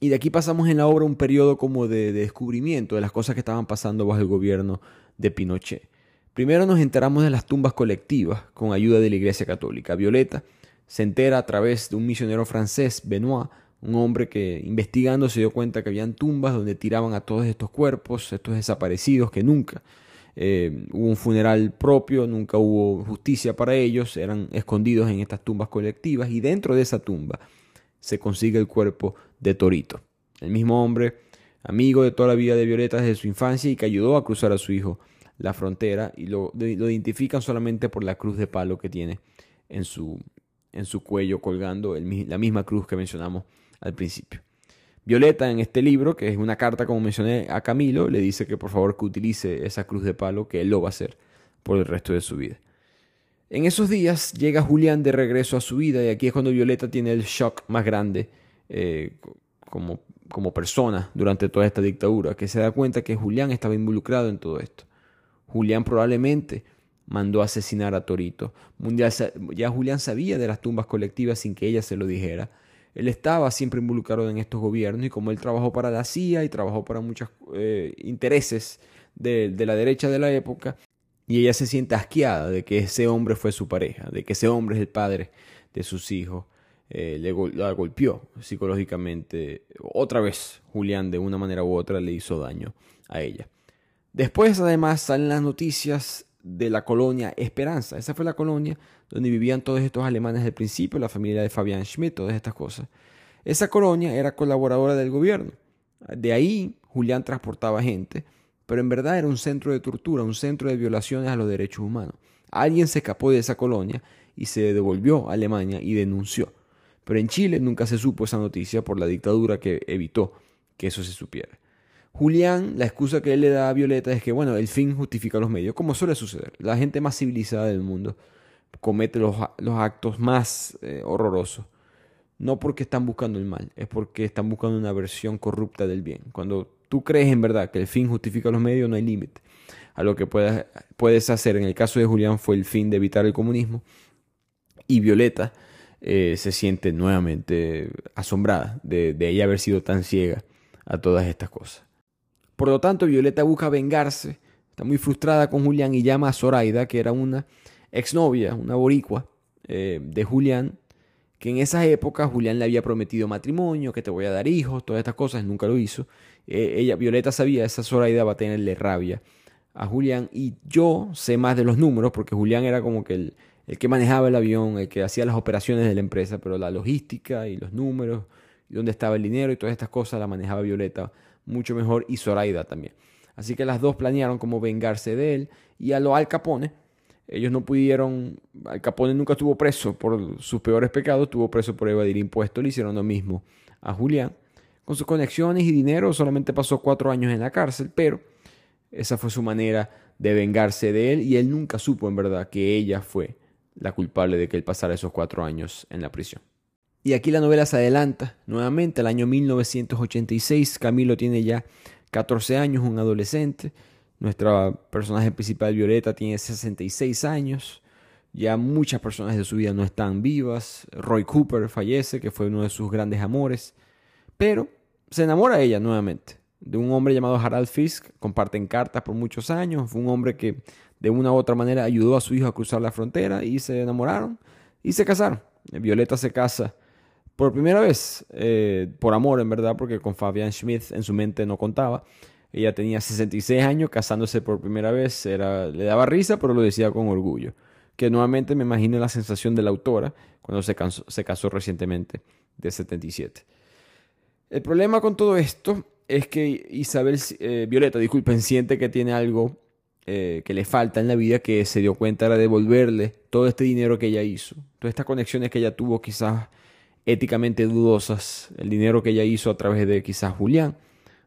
Y de aquí pasamos en la obra un periodo como de, descubrimiento de las cosas que estaban pasando bajo el gobierno de Pinochet. Primero nos enteramos de las tumbas colectivas con ayuda de la Iglesia Católica. Violeta se entera a través de un misionero francés, Benoit, un hombre que investigando se dio cuenta que habían tumbas donde tiraban a todos estos cuerpos, estos desaparecidos que nunca eh, hubo un funeral propio, nunca hubo justicia para ellos, eran escondidos en estas tumbas colectivas y dentro de esa tumba se consigue el cuerpo de Torito, el mismo hombre, amigo de toda la vida de Violeta desde su infancia y que ayudó a cruzar a su hijo la frontera y lo, lo identifican solamente por la cruz de palo que tiene en su, en su cuello colgando la misma cruz que mencionamos al principio. Violeta en este libro, que es una carta como mencioné a Camilo, le dice que por favor que utilice esa cruz de palo, que él lo va a hacer por el resto de su vida. En esos días llega Julián de regreso a su vida y aquí es cuando Violeta tiene el shock más grande eh, como, como persona durante toda esta dictadura, que se da cuenta que Julián estaba involucrado en todo esto. Julián probablemente mandó asesinar a Torito. Ya Julián sabía de las tumbas colectivas sin que ella se lo dijera. Él estaba siempre involucrado en estos gobiernos y como él trabajó para la CIA y trabajó para muchos eh, intereses de, la derecha de la época, y ella se siente asqueada de que ese hombre fue su pareja, de que ese hombre es el padre de sus hijos. Eh, le, golpeó psicológicamente. Otra vez, Julián, de una manera u otra, le hizo daño a ella. Después, además, salen las noticias de la colonia Esperanza. Esa fue la colonia donde vivían todos estos alemanes del principio, la familia de Fabián Schmidt, todas estas cosas. Esa colonia era colaboradora del gobierno. De ahí Julián transportaba gente pero en verdad era un centro de tortura, un centro de violaciones a los derechos humanos. Alguien se escapó de esa colonia y se devolvió a Alemania y denunció. Pero en Chile nunca se supo esa noticia por la dictadura que evitó que eso se supiera. Julián, la excusa que él le da a Violeta es que, bueno, el fin justifica los medios, como suele suceder. La gente más civilizada del mundo comete los, actos más eh, horrorosos. No porque están buscando el mal, es porque están buscando una versión corrupta del bien. Cuando tú crees en verdad que el fin justifica los medios, no hay límite a lo que puedes, puedes hacer. En el caso de Julián fue el fin de evitar el comunismo. Y Violeta eh, se siente nuevamente asombrada de, de ella haber sido tan ciega a todas estas cosas. Por lo tanto, Violeta busca vengarse, está muy frustrada con Julián y llama a Zoraida, que era una exnovia, una boricua eh, de Julián, que en esa época Julián le había prometido matrimonio, que te voy a dar hijos, todas estas cosas, nunca lo hizo. Eh, ella, Violeta sabía, esa Zoraida va a tenerle rabia a Julián y yo sé más de los números porque Julián era como que el, el que manejaba el avión, el que hacía las operaciones de la empresa, pero la logística y los números, y dónde estaba el dinero y todas estas cosas la manejaba Violeta mucho mejor y Zoraida también. Así que las dos planearon como vengarse de él y a lo Al Capone. Ellos no pudieron, Al Capone nunca estuvo preso por sus peores pecados, estuvo preso por evadir impuestos, le hicieron lo mismo a Julián. Con sus conexiones y dinero solamente pasó cuatro años en la cárcel, pero esa fue su manera de vengarse de él y él nunca supo en verdad que ella fue la culpable de que él pasara esos cuatro años en la prisión. Y aquí la novela se adelanta nuevamente al año 1986. Camilo tiene ya 14 años, un adolescente. Nuestra personaje principal, Violeta, tiene 66 años. Ya muchas personas de su vida no están vivas. Roy Cooper fallece, que fue uno de sus grandes amores. Pero se enamora ella nuevamente de un hombre llamado Harald Fisk. Comparten cartas por muchos años. Fue un hombre que de una u otra manera ayudó a su hijo a cruzar la frontera y se enamoraron y se casaron. Violeta se casa por primera vez, eh, por amor en verdad, porque con Fabian Schmidt en su mente no contaba. Ella tenía 66 años, casándose por primera vez, era, le daba risa, pero lo decía con orgullo. Que nuevamente me imagino la sensación de la autora cuando se, se casó recientemente, de 77. El problema con todo esto es que Isabel, eh, Violeta, disculpen, siente que tiene algo eh, que le falta en la vida que se dio cuenta de devolverle todo este dinero que ella hizo, todas estas conexiones que ella tuvo quizás éticamente dudosas, el dinero que ella hizo a través de quizás Julián,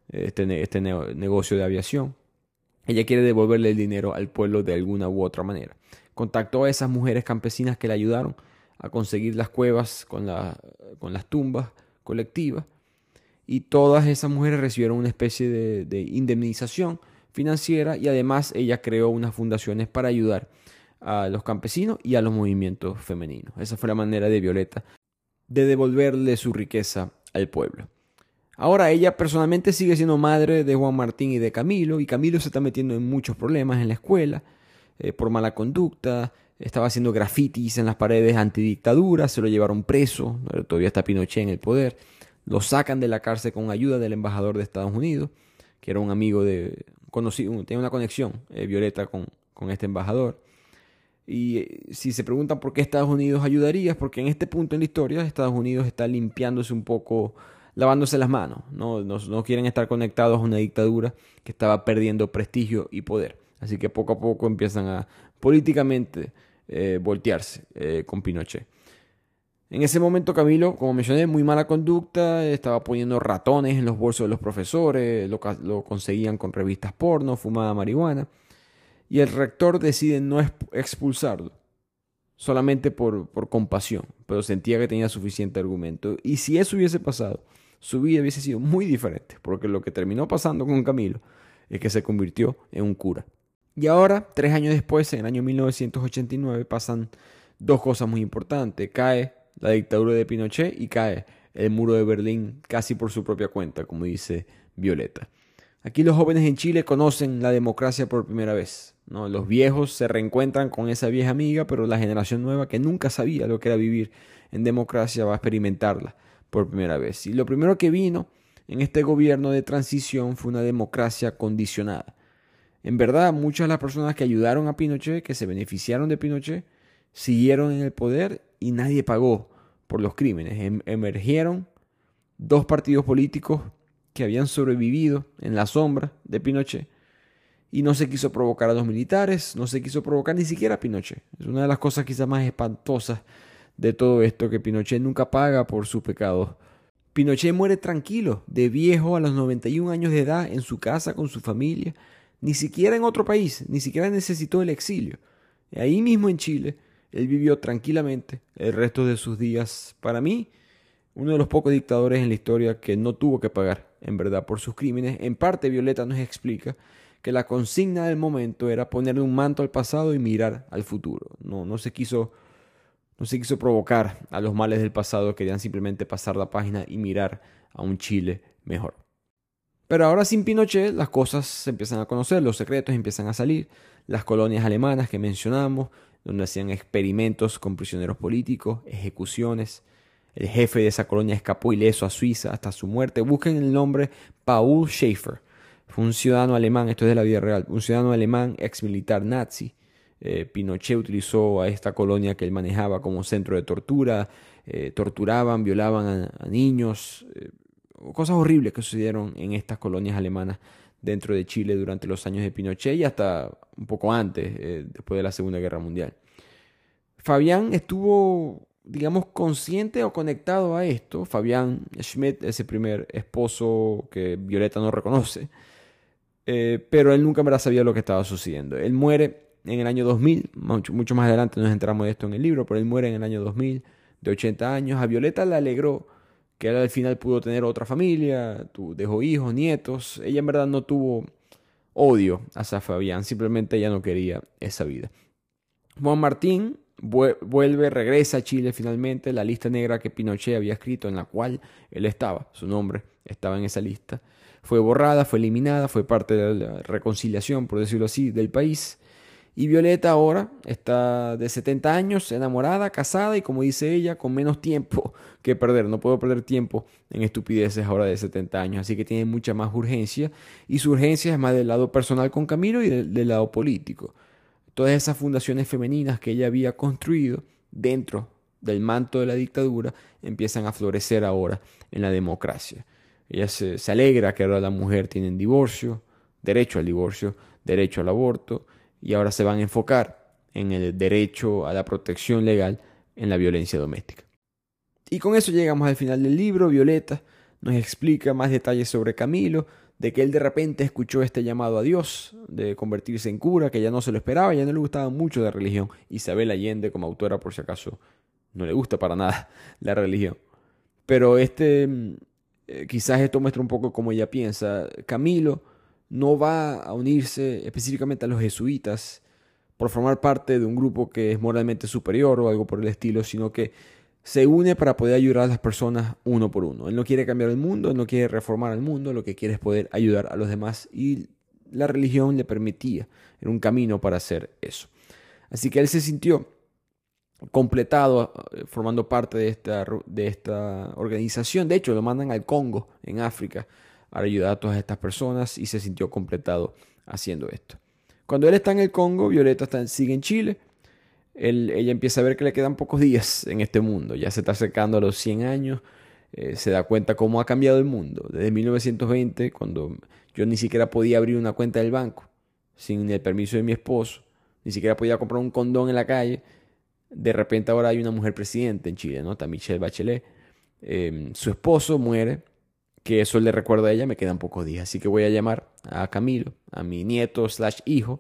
este, este negocio de aviación. Ella quiere devolverle el dinero al pueblo de alguna u otra manera. Contactó a esas mujeres campesinas que le ayudaron a conseguir las cuevas con, con las tumbas colectivas y todas esas mujeres recibieron una especie de, indemnización financiera y además ella creó unas fundaciones para ayudar a los campesinos y a los movimientos femeninos. Esa fue la manera de Violeta de devolverle su riqueza al pueblo. Ahora ella personalmente sigue siendo madre de Juan Martín y de Camilo y Camilo se está metiendo en muchos problemas en la escuela eh, por mala conducta, estaba haciendo grafitis en las paredes antidictadura, se lo llevaron preso, todavía está Pinochet en el poder. Lo sacan de la cárcel con ayuda del embajador de Estados Unidos, que era un amigo de, tenía una conexión, eh, Violeta, con, con este embajador. Y eh, si se preguntan por qué Estados Unidos ayudaría, es porque en este punto en la historia Estados Unidos está limpiándose un poco, lavándose las manos. No, no, quieren estar conectados a una dictadura que estaba perdiendo prestigio y poder. Así que poco a poco empiezan a políticamente eh, voltearse con Pinochet. En ese momento Camilo, como mencioné, muy mala conducta, estaba poniendo ratones en los bolsos de los profesores, lo, lo conseguían con revistas porno, fumaba marihuana, y el rector decide no expulsarlo, solamente por, por compasión, pero sentía que tenía suficiente argumento. Y si eso hubiese pasado, su vida hubiese sido muy diferente, porque lo que terminó pasando con Camilo es que se convirtió en un cura. Y ahora, tres años después, en el año 1989, pasan dos cosas muy importantes. Cae la dictadura de Pinochet y cae el muro de Berlín casi por su propia cuenta, como dice Violeta. Aquí los jóvenes en Chile conocen la democracia por primera vez. ¿no? Los viejos se reencuentran con esa vieja amiga, pero la generación nueva que nunca sabía lo que era vivir en democracia va a experimentarla por primera vez. Y lo primero que vino en este gobierno de transición fue una democracia condicionada. En verdad, muchas de las personas que ayudaron a Pinochet, que se beneficiaron de Pinochet, siguieron en el poder y nadie pagó por los crímenes. Em, emergieron dos partidos políticos que habían sobrevivido en la sombra de Pinochet y no se quiso provocar a los militares, no se quiso provocar ni siquiera a Pinochet. Es una de las cosas quizás más espantosas de todo esto, que Pinochet nunca paga por sus pecados. Pinochet muere tranquilo, de viejo a los 91 años de edad, en su casa con su familia, ni siquiera en otro país, ni siquiera necesitó el exilio. Ahí mismo en Chile, él vivió tranquilamente el resto de sus días. Para mí, uno de los pocos dictadores en la historia que no tuvo que pagar, en verdad, por sus crímenes. En parte, Violeta nos explica que la consigna del momento era ponerle un manto al pasado y mirar al futuro. No, no se quiso no se quiso provocar a los males del pasado, querían simplemente pasar la página y mirar a un Chile mejor. Pero ahora sin Pinochet las cosas se empiezan a conocer, los secretos empiezan a salir, las colonias alemanas que mencionamos, donde hacían experimentos con prisioneros políticos, ejecuciones. El jefe de esa colonia escapó ileso a Suiza hasta su muerte. Busquen el nombre Paul Schaefer. Fue un ciudadano alemán, esto es de la vida real, un ciudadano alemán ex militar nazi. Eh, Pinochet utilizó a esta colonia que él manejaba como centro de tortura. Eh, torturaban, violaban a, niños. Eh, cosas horribles que sucedieron en estas colonias alemanas dentro de Chile durante los años de Pinochet y hasta un poco antes, después de la Segunda Guerra Mundial. Fabián estuvo, digamos, consciente o conectado a esto. Fabián Schmidt, ese primer esposo que Violeta no reconoce, pero él nunca me sabía lo que estaba sucediendo. Él muere en el año 2000, mucho, mucho más adelante nos enteramos de esto en el libro, pero él muere en el año 2000, de 80 años. A Violeta le alegró que él al final pudo tener otra familia, dejó hijos, nietos. Ella en verdad no tuvo odio hacia Fabián, simplemente ella no quería esa vida. Juan Martín vuelve, regresa a Chile finalmente, la lista negra que Pinochet había escrito, en la cual él estaba, su nombre estaba en esa lista, fue borrada, fue eliminada, fue parte de la reconciliación, por decirlo así, del país. Y Violeta ahora está de 70 años, enamorada, casada y como dice ella, con menos tiempo que perder. No puedo perder tiempo en estupideces ahora de 70 años, así que tiene mucha más urgencia. Y su urgencia es más del lado personal con Camilo y del, lado político. Todas esas fundaciones femeninas que ella había construido dentro del manto de la dictadura empiezan a florecer ahora en la democracia. Ella se, se alegra que ahora la mujer tiene divorcio, derecho al divorcio, derecho al aborto y ahora se van a enfocar en el derecho a la protección legal en la violencia doméstica. Y con eso llegamos al final del libro. Violeta nos explica más detalles sobre Camilo, de que él de repente escuchó este llamado a Dios de convertirse en cura, que ya no se lo esperaba, ya no le gustaba mucho la religión. Isabel Allende, como autora, por si acaso, no le gusta para nada la religión. Pero este, eh, quizás esto muestra un poco cómo ella piensa. Camilo no va a unirse específicamente a los jesuitas por formar parte de un grupo que es moralmente superior o algo por el estilo, sino que se une para poder ayudar a las personas uno por uno. Él no quiere cambiar el mundo, él no quiere reformar el mundo, lo que quiere es poder ayudar a los demás y la religión le permitía, era un camino para hacer eso. Así que él se sintió completado eh, formando parte de esta, de esta organización. De hecho, lo mandan al Congo, en África, para ayudar a todas estas personas y se sintió completado haciendo esto. Cuando él está en el Congo, Violeta está, sigue en Chile. ella empieza a ver que le quedan pocos días en este mundo. Ya se está acercando a los 100 años. Eh, se da cuenta cómo ha cambiado el mundo. Desde 1920, cuando yo ni siquiera podía abrir una cuenta del banco sin el permiso de mi esposo, ni siquiera podía comprar un condón en la calle. De repente ahora hay una mujer presidente en Chile, ¿no? Está Michelle Bachelet. Eh, su esposo muere que eso le recuerda a ella, me quedan pocos días. Así que voy a llamar a Camilo, a mi nieto slash hijo,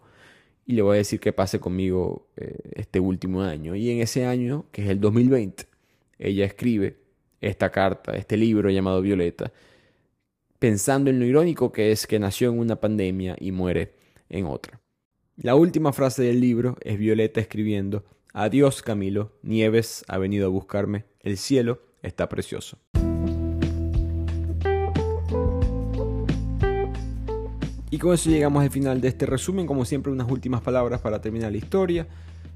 y le voy a decir que pase conmigo eh, este último año. Y en ese año, que es el 2020, ella escribe esta carta, este libro llamado Violeta, pensando en lo irónico que es que nació en una pandemia y muere en otra. La última frase del libro es Violeta escribiendo, Adiós Camilo, Nieves ha venido a buscarme, el cielo está precioso. Y con eso llegamos al final de este resumen, como siempre unas últimas palabras para terminar la historia.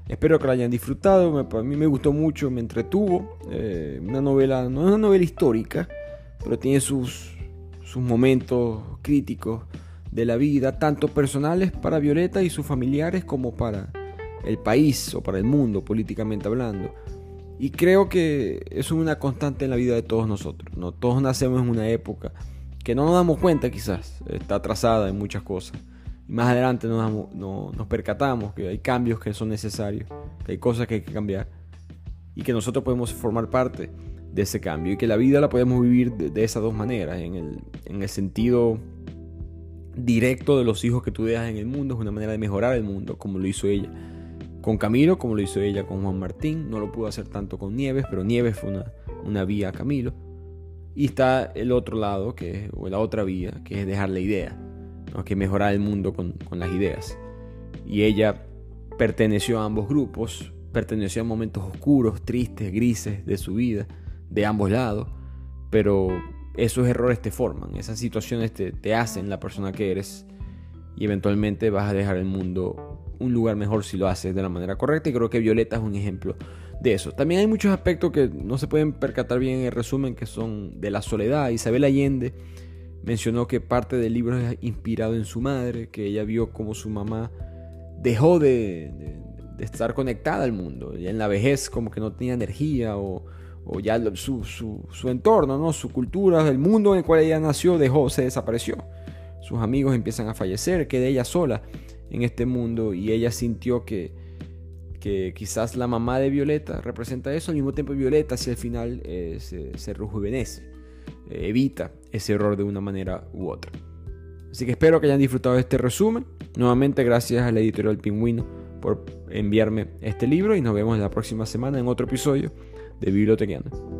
Espero que la hayan disfrutado, a mí me gustó mucho, me entretuvo. Eh, una novela, no es una novela histórica, pero tiene sus, sus momentos críticos de la vida, tanto personales para Violeta y sus familiares como para el país o para el mundo, políticamente hablando. Y creo que es una constante en la vida de todos nosotros. ¿no? Todos nacemos en una época que no nos damos cuenta quizás, está atrasada en muchas cosas. Y más adelante nos, nos percatamos que hay cambios que son necesarios, que hay cosas que hay que cambiar y que nosotros podemos formar parte de ese cambio y que la vida la podemos vivir de, esas dos maneras, en el, en el sentido directo de los hijos que tú dejas en el mundo, es una manera de mejorar el mundo, como lo hizo ella con Camilo, como lo hizo ella con Juan Martín. No lo pudo hacer tanto con Nieves, pero Nieves fue una, una vía a Camilo. Y está el otro lado, que o la otra vía, que es dejar la idea, que mejorar el mundo con, con las ideas. Y ella perteneció a ambos grupos, perteneció a momentos oscuros, tristes, grises de su vida, de ambos lados, pero esos errores te forman, esas situaciones te, te hacen la persona que eres y eventualmente vas a dejar el mundo un lugar mejor si lo haces de la manera correcta y creo que Violeta es un ejemplo de eso. También hay muchos aspectos que no se pueden percatar bien en el resumen que son de la soledad. Isabel Allende mencionó que parte del libro es inspirado en su madre, que ella vio como su mamá dejó de, estar conectada al mundo. Ya en la vejez como que no tenía energía o, ya su, su, entorno, ¿no? su cultura, el mundo en el cual ella nació dejó, se desapareció. Sus amigos empiezan a fallecer, queda ella sola en este mundo y ella sintió que, que quizás la mamá de Violeta representa eso, al mismo tiempo Violeta hacia el final eh, se, se, rejuvenece, eh, evita ese error de una manera u otra. Así que espero que hayan disfrutado de este resumen. Nuevamente gracias a la editorial Pingüino por enviarme este libro y nos vemos la próxima semana en otro episodio de Bibliotequiano.